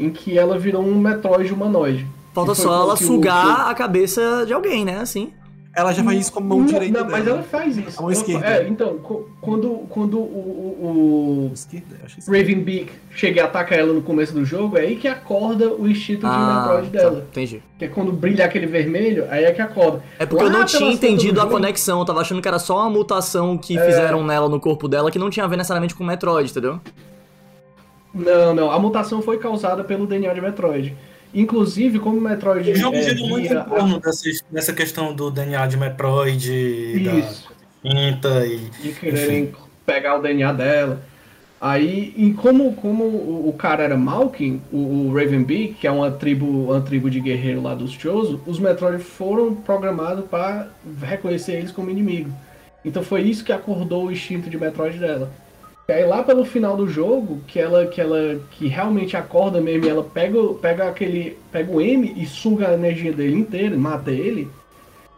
em que ela virou um Metroid humanoide. Falta só ela o- sugar a cabeça de alguém, né? Assim. Ela já faz isso com a mão Não, direita. não, mas ela faz isso. A mão Ela- esquerda. É, então, quando, quando o, o, Esquerda, acho que o Ravenbeak chega e ataca ela no começo do jogo, é aí que acorda o instinto de Metroid tá, dela. entendi. Que é quando brilha aquele vermelho, aí é que acorda. É porque eu Lá não pelas tinha entendido a jogo- conexão, eu tava achando que era só uma mutação que É. fizeram nela no corpo dela que não tinha a ver necessariamente com o Metroid, entendeu? Não, não. A mutação foi causada pelo DNA de Metroid. Inclusive, como o Metroid O jogo é, gira muito em torno dessa, dessa questão do DNA de Metroid, Isso. da e. de quererem pegar o DNA dela. Aí, e como, como o, cara era Malkin, o, o Ravenbeak, que é uma tribo, uma tribo de guerreiro lá dos Chozo, os Metroid foram programados para reconhecer eles como inimigo. Então foi isso que acordou o instinto de Metroid dela. E aí lá pelo final do jogo, que ela que ela que realmente acorda mesmo, e ela pega, o- pega aquele pega o M e suga a energia dele inteira, mata ele.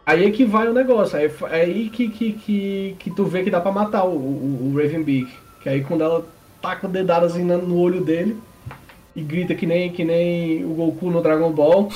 Aí é que vai o negócio, aí é aí que, que, que, que tu vê que dá pra matar o, o, o Ravenbeak. Que aí quando ela taca dedadas assim no olho dele e grita que nem, que nem o Goku no Dragon Ball,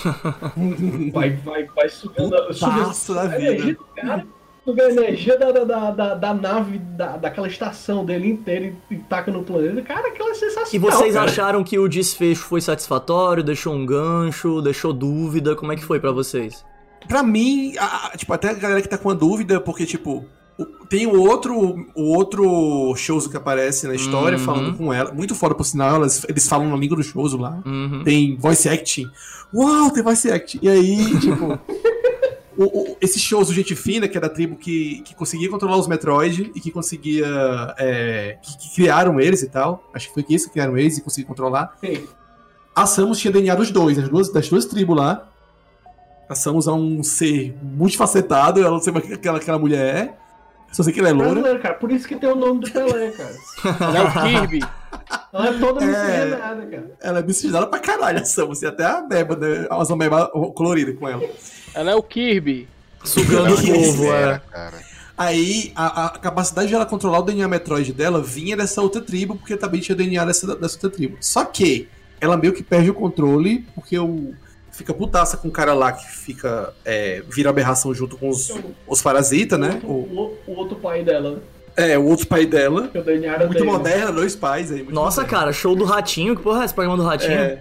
[LAUGHS] vai, vai, vai sugando, da a vida. energia do cara, a energia da, da, da, da nave, da, daquela estação dele inteira e, e taca no planeta. Cara, aquilo é sensacional. E vocês cara. acharam que o desfecho foi satisfatório, deixou um gancho, deixou dúvida? Como é que foi pra vocês? Pra mim, a- a- tipo, até a galera que tá com a dúvida, porque, tipo, o- tem o outro, o outro Shouzo que aparece na história Uhum. falando com ela. Muito foda, por sinal, elas, eles falam na língua do Shouzo lá. Uhum. Tem voice acting. Uau, tem voice acting. E aí, tipo. [LAUGHS] o- o- esse Shouzo gente fina, que é da tribo que, que conseguia controlar os Metroid e que conseguia. é, que, que criaram eles e tal. Acho que foi que isso que criaram eles e conseguiam controlar. Sim. A Samus tinha DNA dos dois, das duas, das duas tribos lá. A Samus é um ser multifacetado, eu não sei mais o que aquela, aquela mulher é. Só sei que ela é loura. Brasileiro, cara. Por isso que tem o nome do Pelé, cara. [LAUGHS] Ela é o Kirby. Ela é toda É. miscigenada, cara. Ela é miscigenada pra caralho, a Samus. Tem até a meba, né? As ameba colorida com ela. Ela é o Kirby. Sugando o povo, é. cara. Aí, a, a capacidade de ela controlar o DNA Metroid dela vinha dessa outra tribo, porque também tinha DNA dessa, dessa outra tribo. Só que ela meio que perde o controle, porque o. Fica putaça com o cara lá que fica. é, vira aberração junto com os, os parasitas, né? O, O, o- outro pai dela, é, o outro pai dela. Muito dele. moderna, dois pais aí. Nossa, moderna. cara, show do Ratinho. Que porra é esse programa do Ratinho? É.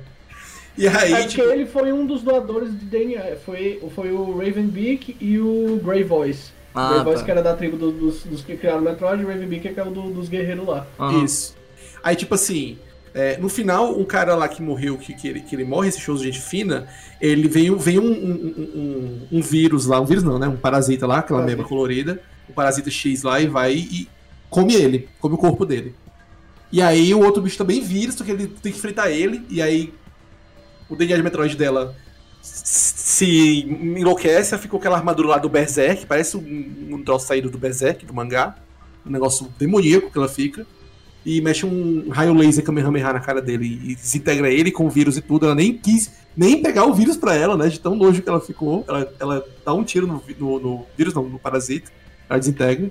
E aí, É tipo, ele foi um dos doadores de DNA. Foi, foi o Ravenbeak e o Grey Voice. Ah, Boys tá. que era da tribo do- dos, dos que criaram o Metroid, e Brave Beaker que é o do- dos guerreiros lá. Aham. Isso. Aí, tipo assim, é, no final, o cara lá que morreu, que, que, ele, que ele morre, esse show de gente fina, ele veio, veio um, um, um- um- um vírus lá, um vírus não, né? Um parasita lá, aquela mesma colorida, um parasita X lá e vai e come ele, come o corpo dele. E aí o outro bicho também vira, só que ele tem que enfrentar ele, e aí o DNA de Metroid dela se enlouquece, ficou aquela armadura lá do Berserk, parece um, um troço saído do Berserk, do mangá. Um negócio demoníaco que ela fica. E mexe um raio laser Kamehameha na cara dele e desintegra ele com o vírus e tudo. Ela nem quis nem pegar o vírus pra ela, né? De tão nojo que ela ficou. Ela, ela dá um tiro no, no- no vírus, não, no parasita. Ela desintegra.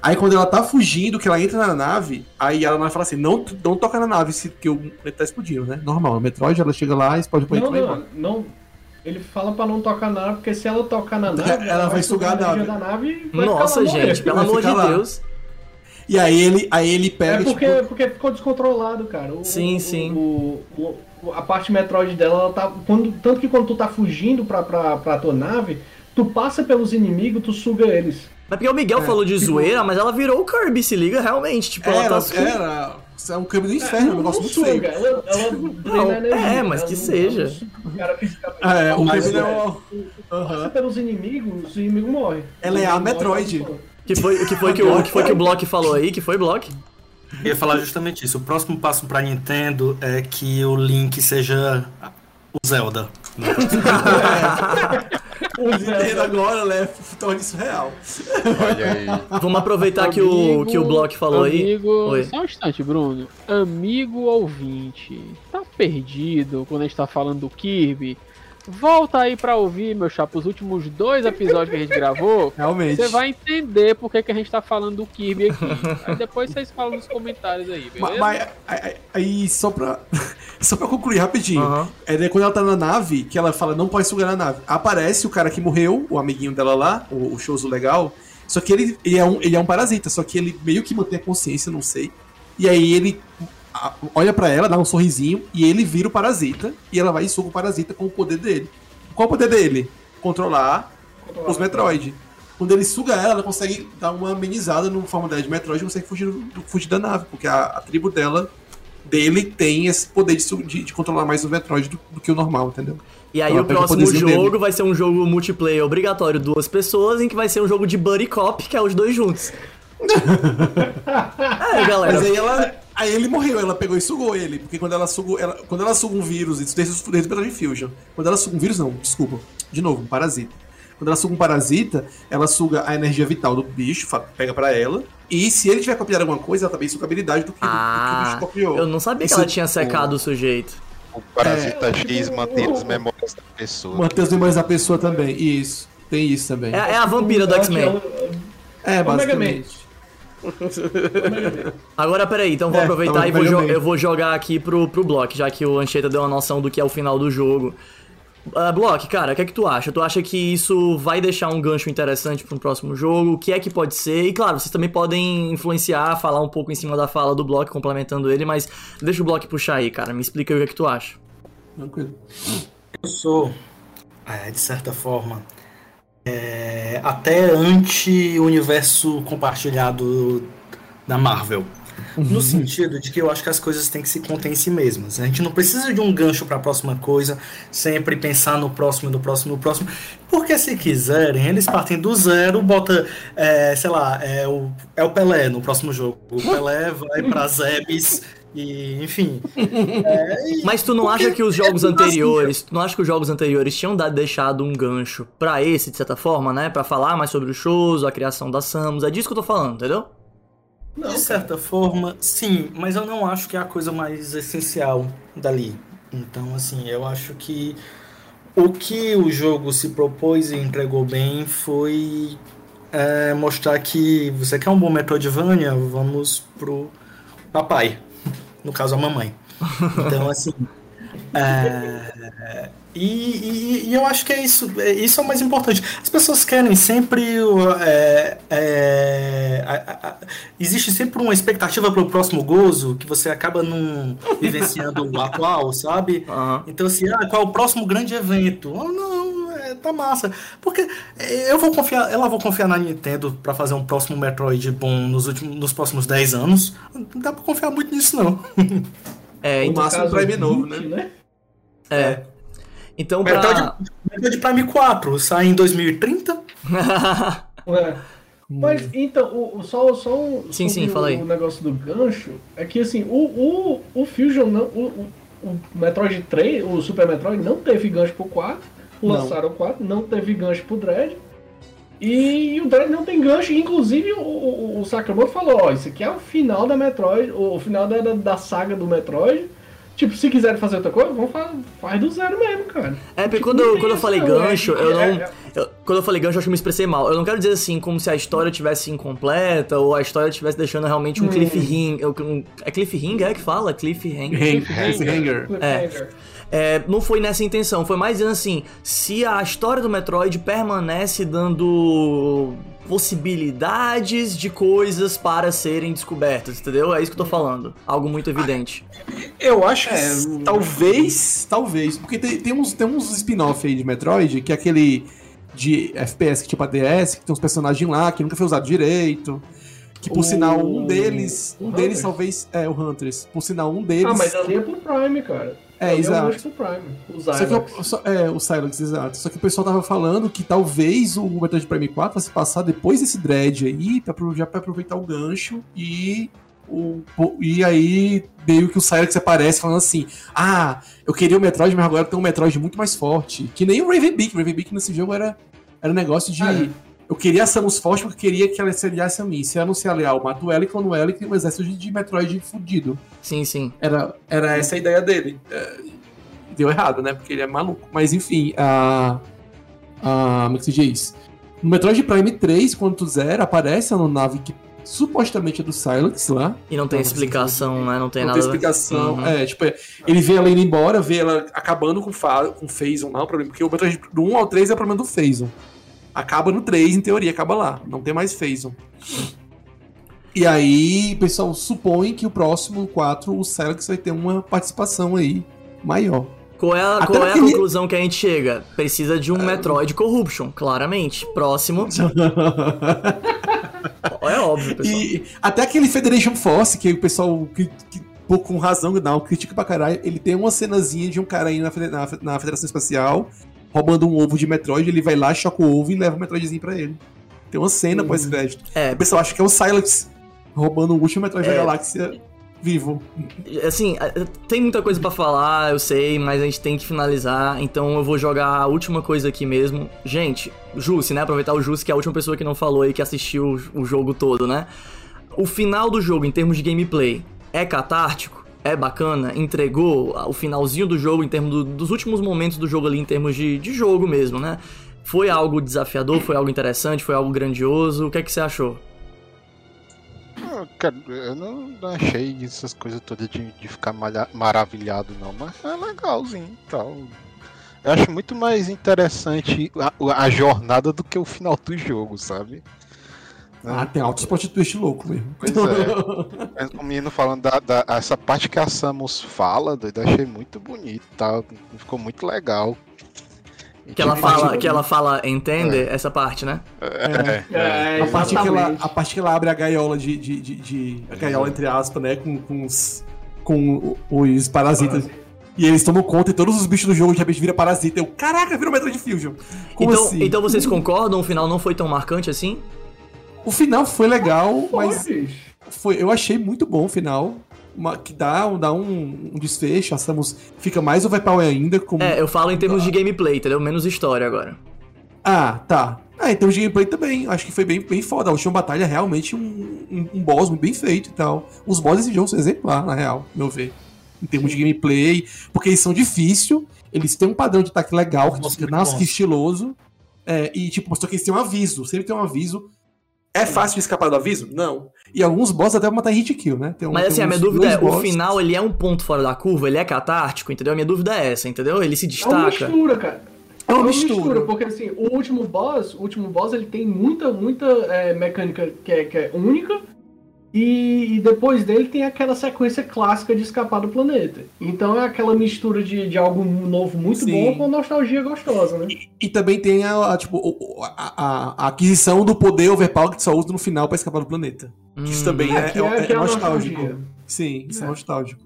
Aí quando ela tá fugindo, que ela entra na nave, aí ela fala assim: não, não toca na nave, se- que o planeta tá explodindo, né? Normal. A Metroid, ela chega lá, explode o planeta Não, e vai não, não. Ele fala pra não tocar na nave, porque se ela tocar na nave, [LAUGHS] Ela vai sugar a nave. da nave e vai Nossa, gente, pelo Vai amor de lá. Deus. E aí ele, aí ele pega. É porque, tipo, porque ficou descontrolado, cara. O- Sim, o- sim. o- o- a parte Metroid dela, ela tá. Quando, tanto que quando tu tá fugindo pra, pra, pra tua nave, tu passa pelos inimigos, tu suga eles. Mas porque o Miguel É, falou de tipo- zoeira, mas ela virou o Kirby, se liga, realmente. Tipo, ela era, tá. era. Isso é um câmbio do inferno, é um negócio muito suga, feio. Ela, ela drena energia, é, mas ela que não- seja. ela não cara fisicamente. É, o Mas, câmbio é é, o. Passa Aham. pelos inimigos, os inimigos morrem. Ela é a Metroid. Que foi, que foi que o que foi que o Block falou aí? Que foi Block? Eu ia falar justamente isso. O próximo passo pra Nintendo é que o Link seja o Zelda. [LAUGHS] O Nintendo Zelda. agora, né? Torna isso real. Olha aí. Vamos aproveitar que o Amigo- que o Block falou aí. amigo, Oi. Só um instante, Bruno. Amigo ouvinte, tá perdido quando a gente tá falando do Kirby? Volta aí pra ouvir, meu chapa, os últimos dois episódios que a gente gravou. Realmente. Você vai entender por que, que a gente tá falando do Kirby aqui. Aí depois vocês falam nos comentários aí, beleza? Mas, aí- aí, só pra. [LAUGHS] Só pra concluir rapidinho. Aham. É daí quando ela tá na nave, que ela fala, não pode sugar na nave. Aparece o cara que morreu, o amiguinho dela lá, o, o showzo legal. Só que ele, ele, é um, ele é um parasita, só que ele meio que mantém a consciência, não sei. E aí ele olha pra ela, dá um sorrisinho, e ele vira o parasita, e ela vai e suga o parasita com o poder dele. Qual o poder dele? Controlar os Metroid. Quando ele suga ela, ela consegue dar uma amenizada no forma dela de Metroid e consegue fugir, do- fugir da nave, porque a, a tribo dela, dele, tem esse poder de, de- de controlar mais o Metroid do, do que o normal, entendeu? E aí Ela o o próximo poderzinho jogo dele. vai ser um jogo multiplayer obrigatório duas pessoas, em que vai ser um jogo de buddy cop, que é os dois juntos. [LAUGHS] é, galera. Mas aí ela. Aí ele morreu, ela pegou e sugou ele. Porque quando ela sugou. Ela, quando ela suga um vírus, isso desde, desde o Metroid Fusion. Quando ela suga um vírus, não, desculpa. De novo, um parasita. Quando ela suga um parasita, ela suga a energia vital do bicho, pega pra ela. E se ele tiver copiado alguma coisa, ela também suga a habilidade do que, do que o Ah, bicho copiou. eu não sabia que Isso- ela tinha secado o sujeito. O Parasita É, X mantém as memórias da pessoa. Manter as memórias da pessoa também. Isso. Tem isso também. É, é a vampira do X-Men. É, o Mega basicamente. [LAUGHS] Agora, peraí, então vou É, aproveitar tava e vou eu vou jogar aqui pro, pro Block, já que o Ancheta deu uma noção do que é o final do jogo. Uh, Block, cara, o que é que tu acha? Tu acha que isso vai deixar um gancho interessante para um próximo jogo? O que é que pode ser? E claro, vocês também podem influenciar, falar um pouco em cima da fala do Block, complementando ele, mas deixa o Block puxar aí, cara. Me explica aí o que é que tu acha. Tranquilo. Eu sou, é, de certa forma, é, até anti-universo compartilhado da Marvel. No sentido de que eu acho que as coisas têm que se conter em si mesmas. A gente não precisa de um gancho para a próxima coisa, sempre pensar no próximo, no próximo, no próximo. Porque se quiserem, eles partem do zero, bota, é, sei lá, é o, é o Pelé no próximo jogo. O Pelé vai para Zebes e, enfim. [LAUGHS] É, e- Mas tu não porque acha que os é jogos assim, anteriores, tu não acha que os jogos anteriores tinham dado, deixado um gancho pra esse, de certa forma, né? Pra falar mais sobre os shows, a criação da Samus, é disso que eu tô falando, entendeu? Não, De certa forma, sim, mas eu não acho que é a coisa mais essencial dali. Então, assim, eu acho que o que o jogo se propôs e entregou bem foi é, mostrar que você quer um bom Metroidvania, vamos pro papai, no caso a mamãe. Então, assim. É, e, e- e eu acho que é isso, é, isso é o mais importante. As pessoas querem sempre. é, é, a- a- existe sempre uma expectativa para o próximo gozo que você acaba não [LAUGHS] vivenciando o atual, sabe? Aham. Então, assim, ah, qual é o próximo grande evento? Ah, não, é tá massa. Porque é, eu vou confiar, ela vou confiar na Nintendo pra fazer um próximo Metroid bom nos, últimos, nos próximos 10 anos. Não dá pra confiar muito nisso, não. É, O então, máximo Caso Prime novo, 20, né? É. Então, Metroid, pra... Metroid Prime 4 sai em 2030? [LAUGHS] É. Mas então, o, o- só, só um, Sim, sim, fala aí. o negócio do gancho é que assim, o, o, o Fusion não. O, o, o Metroid 3, o Super Metroid não teve gancho pro 4. Não. Lançaram o 4, não teve gancho pro Dread. E, o Dread não tem gancho. Inclusive o, o, o Sakamoto falou, ó, isso aqui é o final da Metroid, o final da, da, da saga do Metroid. Tipo, se quiserem fazer outra coisa, vamos fa faz do zero mesmo, cara. É, porque Tipo, quando, não eu- quando eu falei não, gancho, é- eu não. é- eu- quando eu falei gancho, eu acho que eu me expressei mal. Eu não quero dizer assim, como se a história tivesse incompleta ou a história estivesse deixando realmente um Hum. cliffhanger. Um, é cliffhanger é que fala? Cliffhanger. Hang- Cliffhanger. Hanger. Cliffhanger. É, não foi nessa intenção, foi mais dizendo assim: se a história do Metroid permanece dando possibilidades de coisas para serem descobertas, entendeu? É isso que eu tô falando. Algo muito evidente. Eu acho que É, talvez, talvez, porque tem, tem uns, tem uns spin-off aí de Metroid, que é aquele de FPS que tipo a DS, que tem uns personagens lá que nunca foi usado direito. Que por O- sinal, um deles. o Um deles Hunters? talvez. É, o Hunters. Por sinal, um deles. Ah, mas ali é pro Prime, cara. É, Ali exato. pro Prime. O Só que é, o Silence, exato. Só que o pessoal tava falando que talvez o Metroid Prime 4 vai se passar depois desse dread aí, pra, já pra aproveitar o gancho e. O, o- e aí, meio que o Silence aparece falando assim: Ah, eu queria o Metroid, mas agora tem um Metroid muito mais forte. Que nem o Ravenbeak. O Ravenbeak nesse jogo era, era um negócio de. Ah, é. Eu queria a Samus forte porque eu queria que ela se aliasse a mim. Se ela não se aliar, eu mato ela e clono ela e crio um exército de, Metroid fudido. Sim, sim. Era, era essa a ideia dele. É, deu errado, né? Porque ele é maluco. Mas enfim, a. a como é que se diz? No Metroid Prime 3, quando tu zera, aparece uma nave que supostamente é do Silex lá. E não tem Não, explicação, né? Não tem não nada. tem explicação. Uhum. É, tipo, ele vê ela indo embora, vê ela acabando com, com Phazon lá, o problema. Porque o Metroid do 1 ao 3 é o problema do Phazon. Acaba no 3, em teoria, acaba lá. Não tem mais Phazon. E aí, pessoal supõe que o próximo 4, o Silex vai ter uma participação aí maior. Qual é, a, qual é a conclusão que a gente chega? Precisa de um Metroid Corruption, claramente. Próximo. [LAUGHS] é óbvio, pessoal. E até aquele Federation Force, que o pessoal, que, que, com razão, não, critica pra caralho, ele tem uma cenazinha de um cara aí na, na, na Federação Espacial roubando um ovo de Metroid, ele vai lá, choca o ovo e leva o Metroidzinho pra ele. Tem uma cena Uhum. pós-crédito. É, O pessoal acha que é o Silex roubando o último Metroid É. da galáxia vivo. assim, é, tem muita coisa pra falar, eu sei, mas a gente tem que finalizar, então eu vou jogar a última coisa aqui mesmo. Gente, Jussi, né? Aproveitar o Jussi, que é a última pessoa que não falou e que assistiu o jogo todo, né? O final do jogo, em termos de gameplay, é catártico? É bacana? Entregou o finalzinho do jogo em termos do- dos últimos momentos do jogo ali, em termos de, de jogo mesmo, né? Foi algo desafiador? Foi algo interessante? Foi algo grandioso? O que é que você achou? Ah, Cara, eu não, achei essas coisas todas de, de ficar malha- maravilhado, não, mas é legalzinho e tal. Eu acho muito mais interessante a, a jornada do que o final do jogo, sabe? Ah, tem altos plot twist louco mesmo. Pois é. [LAUGHS] Mas O menino falando da, da- essa parte que a Samus fala, doido, eu achei muito bonito, tá? Ficou muito legal. Que ela fala, que ela fala, entende? Essa parte, né? É, É, A parte, que ela, a parte que ela abre a gaiola de. de, de, de- a gaiola, entre aspas, né? Com, com os. Com os parasitas. E eles tomam conta e todos os bichos do jogo de repente viram parasita. Eu, caraca, virou Metroid Fusion. Como então, assim? então vocês concordam? O final não foi tão marcante assim? O final foi legal, mas foi, eu achei muito bom o final. uma- que dá, dá um, um desfecho. A Samus fica mais overpower ainda. Como... É, eu falo em termos de gameplay, entendeu? Menos história agora. Ah, tá. Ah, em termos de gameplay também, acho que foi bem, bem foda. A última batalha é realmente um, um, um boss bem feito e tal. Os bosses desse jogo são exemplar, na real, meu ver. Em termos de gameplay, porque eles são difíceis, eles têm um padrão de ataque legal, que Nossa, que estiloso. É, e tipo, só que eles têm um aviso, sempre tem um aviso. É fácil de escapar do aviso? Não. E alguns bosses até pra matar em hit kill, né? Tem um- Mas tem assim, a minha dúvida é, o bosses- final ele é um ponto fora da curva, ele é catártico, entendeu? A minha dúvida é essa, entendeu? Ele se É uma destaca. mistura, cara. É uma mistura. porque assim, o último boss, o último boss, ele tem muita, muita é, mecânica que é, que é única. E, e depois dele tem aquela sequência clássica de escapar do planeta. Então é aquela mistura de, de algo novo muito Sim. bom com nostalgia gostosa, né? E também tem a, a, tipo, a, a- a aquisição do poder overpower que só usa no final pra escapar do planeta. Isso também é, é, é- é é a nostálgico. Sim, isso é, É. nostálgico.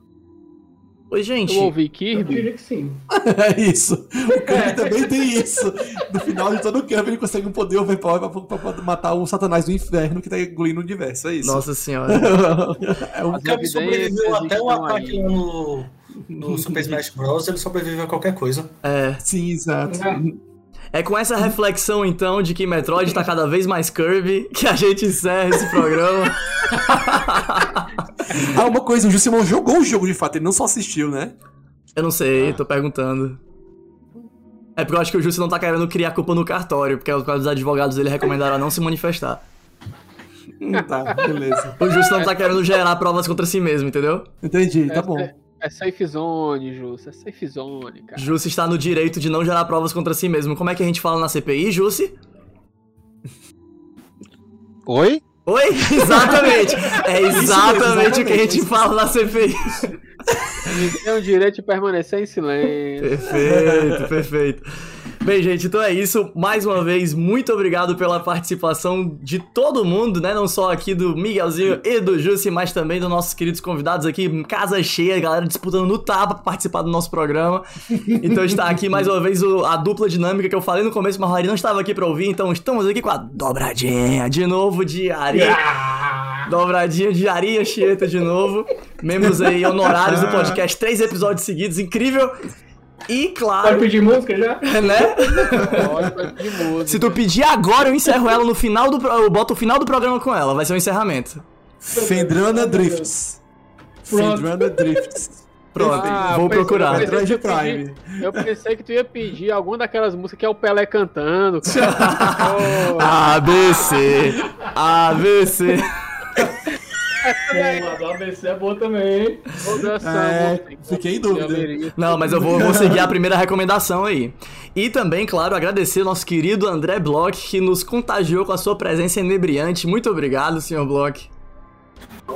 Oi, gente. Eu ouvi Eu Kirby. diria que sim. [LAUGHS] É isso. O Kirby [LAUGHS] também tem isso. No final de todo o Kirby ele consegue um poder overpower pra, pra- pra matar o satanás do inferno que tá engolindo o universo. É isso. Nossa senhora. [LAUGHS] é um O Kirby sobreviveu até o ataque aí. lá no, no Super Smash Bros. Ele sobreviveu a qualquer coisa. É. Sim, exato. É com essa reflexão, então, de que Metroid tá cada vez mais Kirby que a gente encerra esse programa. [LAUGHS] Ah, uma coisa, o Jusimon jogou o jogo de fato, ele não só assistiu, né? Eu não sei, tô perguntando. É porque eu acho que o Justo não tá querendo criar culpa no cartório, porque os advogados dele recomendaram a não se manifestar. Hum, tá, beleza. O Justo não tá querendo gerar provas contra si mesmo, entendeu? Entendi, tá bom. É, é safe zone, Justo. É safe zone, cara. Jussi está no direito de não gerar provas contra si mesmo. Como é que a gente fala na CPI, Jussi? Oi? Oi? [LAUGHS] Exatamente! É exatamente o que a gente fala na CPI. Tem o direito de permanecer em silêncio. Perfeito, perfeito. Bem, gente, então é isso. Mais uma vez, muito obrigado pela participação de todo mundo, né? Não só aqui do Miguelzinho e do Jussi, mas também dos nossos queridos convidados aqui. Casa cheia, galera disputando no tapa pra participar do nosso programa. Então está aqui mais uma vez o- a dupla dinâmica que eu falei no começo, mas o Ari não estava aqui pra ouvir, então estamos aqui com a dobradinha de novo de Ari. Dobradinha de Ari e Anchieta de novo. Membros aí honorários do podcast, três episódios seguidos, incrível. E Pode claro, pedir música já? [LAUGHS] né? Pode, pode pedir música. Se tu pedir agora, eu encerro ela no final do. Eu boto o final do programa com ela, vai ser o encerramento. Fendrana Drifts. Fendrana Drifts. Pronto, Ah, vou procurar. eu pensei Metroid que tu ia Prime. pedir- Eu pensei que tu ia pedir alguma daquelas músicas que é o Pelé cantando. cara. Oh, ABC, ABC. Boa, do ABC é boa também, É, fiquei em dúvida. Não, mas eu vou, vou seguir a primeira recomendação aí. E também, claro, agradecer nosso querido André Bloch, que nos contagiou com a sua presença inebriante. Muito obrigado, senhor Bloch.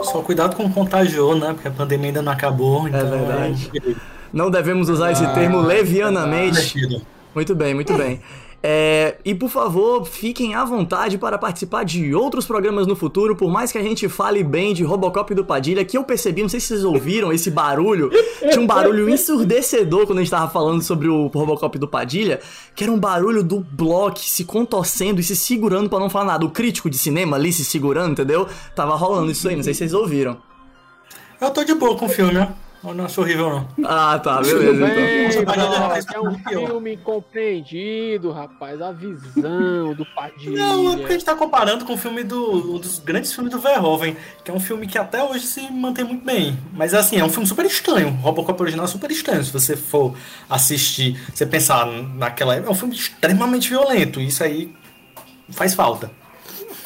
Só cuidado com o contagiou, né? Porque a pandemia ainda não acabou. Então verdade. É Não devemos usar esse termo levianamente. divertido. Muito bem, muito bem. É, e por favor, fiquem à vontade para participar de outros programas no futuro, por mais que a gente fale bem de Robocop do Padilha, que eu percebi, não sei se vocês ouviram esse barulho, tinha um barulho [LAUGHS] ensurdecedor quando a gente tava falando sobre o Robocop do Padilha, que era um barulho do Block se contorcendo e se segurando para não falar nada. O crítico de cinema ali se segurando, entendeu? Tava rolando isso aí, não sei se vocês ouviram. Eu tô de boa com o filme, né? Eu não acho horrível, não. Ah, tá, beleza então. bem, fez é um filme compreendido, rapaz. A visão do Padilha. Não, é porque a gente tá comparando com o filme do, um dos grandes filmes do Verhoeven, que é um filme que até hoje se mantém muito bem. Mas assim, é um filme super estranho. O Robocop original é super estranho. Se você for assistir, você pensar naquela época, é um filme extremamente violento. E isso aí faz falta.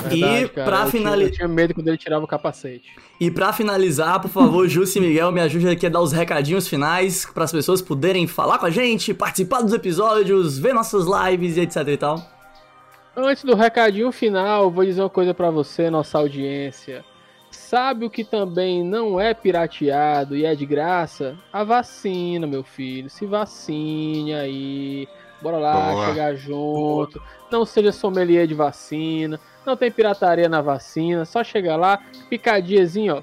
Verdade, e tinha- finalizar. Eu tinha medo quando ele tirava o capacete. E pra finalizar, por favor, Jussi e Miguel, me ajude aqui a dar os recadinhos finais para as pessoas poderem falar com a gente, participar dos episódios, ver nossas lives e etc e tal. Antes do recadinho final, vou dizer uma coisa pra você, nossa audiência. Sabe o que também não é pirateado e é de graça? A vacina, meu filho. Se vacine aí. Bora lá, Boa. chegar junto. Não seja sommelier de vacina. Não tem pirataria na vacina. Só chegar lá, picadinhazinho, ó.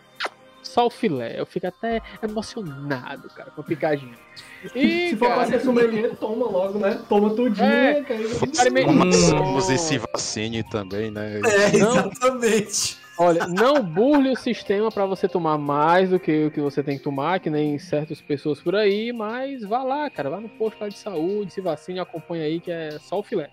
Só o filé. Eu fico até emocionado, cara, com a picadinha. E, Se for pra cara, ser sommelier, toma logo, né? Toma tudinho, É. Experiment- Vamos Hum. e se vacine também, né? É, Não. Olha, não burle o sistema pra você tomar mais do que o que você tem que tomar, que nem certas pessoas por aí, mas vá lá, cara, vá no posto lá de saúde, se vacine, acompanha aí que é só o filé.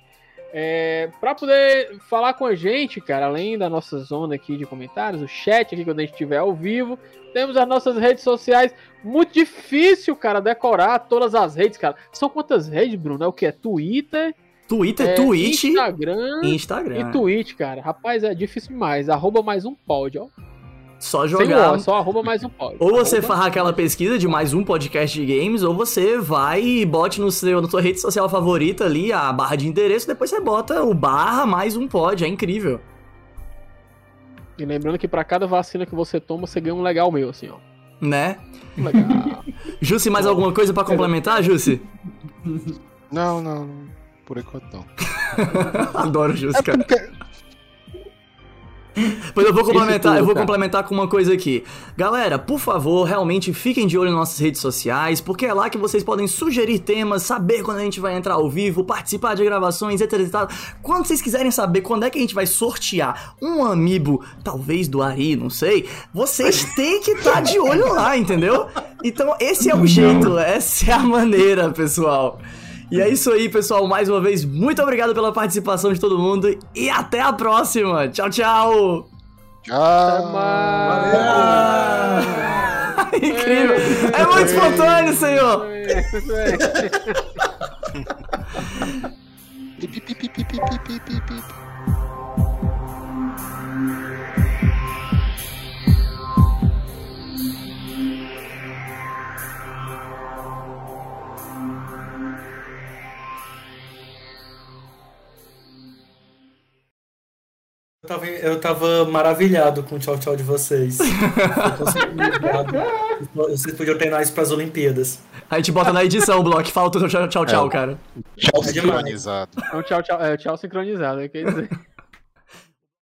É, para poder falar com a gente, cara, além da nossa zona aqui de comentários, o chat aqui quando a gente estiver ao vivo, temos as nossas redes sociais. Muito difícil, cara, decorar todas as redes, cara. São quantas redes, Bruno? É o que? É Twitter, Twitter, é, Twitch Instagram e Instagram. e Twitch, cara. Rapaz, é difícil demais. Arroba mais um pod, ó. Só Sem jogar. o, só arroba mais um pod. Ou você Arroba- farra aquela pesquisa de mais um podcast de games, ou você vai e bote no seu, na sua rede social favorita ali a barra de endereço, depois você bota o barra mais um pod, é incrível. E lembrando que pra cada vacina que você toma, você ganha um legal meu, assim, ó. Né? Legal. [LAUGHS] Jussi, mais alguma coisa pra complementar, Jussi? Não, não, não. Por enquanto não. [LAUGHS] Adoro Jussi, É cara. porque. Pois eu vou complementar, tudo, eu vou cara. complementar com uma coisa aqui. Galera, por favor, realmente fiquem de olho nas nossas redes sociais, porque é lá que vocês podem sugerir temas, saber quando a gente vai entrar ao vivo, participar de gravações, etc e tal. Quando vocês quiserem saber quando é que a gente vai sortear um amiibo, talvez do Ari, não sei, vocês [LAUGHS] têm que estar de olho lá, entendeu? Então esse é o jeito, essa é a maneira, pessoal. E é isso aí, pessoal. Mais uma vez, muito obrigado pela participação de todo mundo e até a próxima. Tchau, tchau. Tchau! [LAUGHS] Incrível. É muito espontâneo, senhor. Pi, pi, pi, pi, pi, pi, pi, pi, pi. Eu tava, eu tava maravilhado com o tchau tchau de vocês. Eu tô sempre maravilhado. Vocês podiam treinar isso pras Olimpíadas. A gente bota na edição o bloco. Fala o tchau, tchau, tchau, É. cara. Tchau, É sincronizado. É um tchau, tchau, é, tchau sincronizado, é quer dizer. [LAUGHS]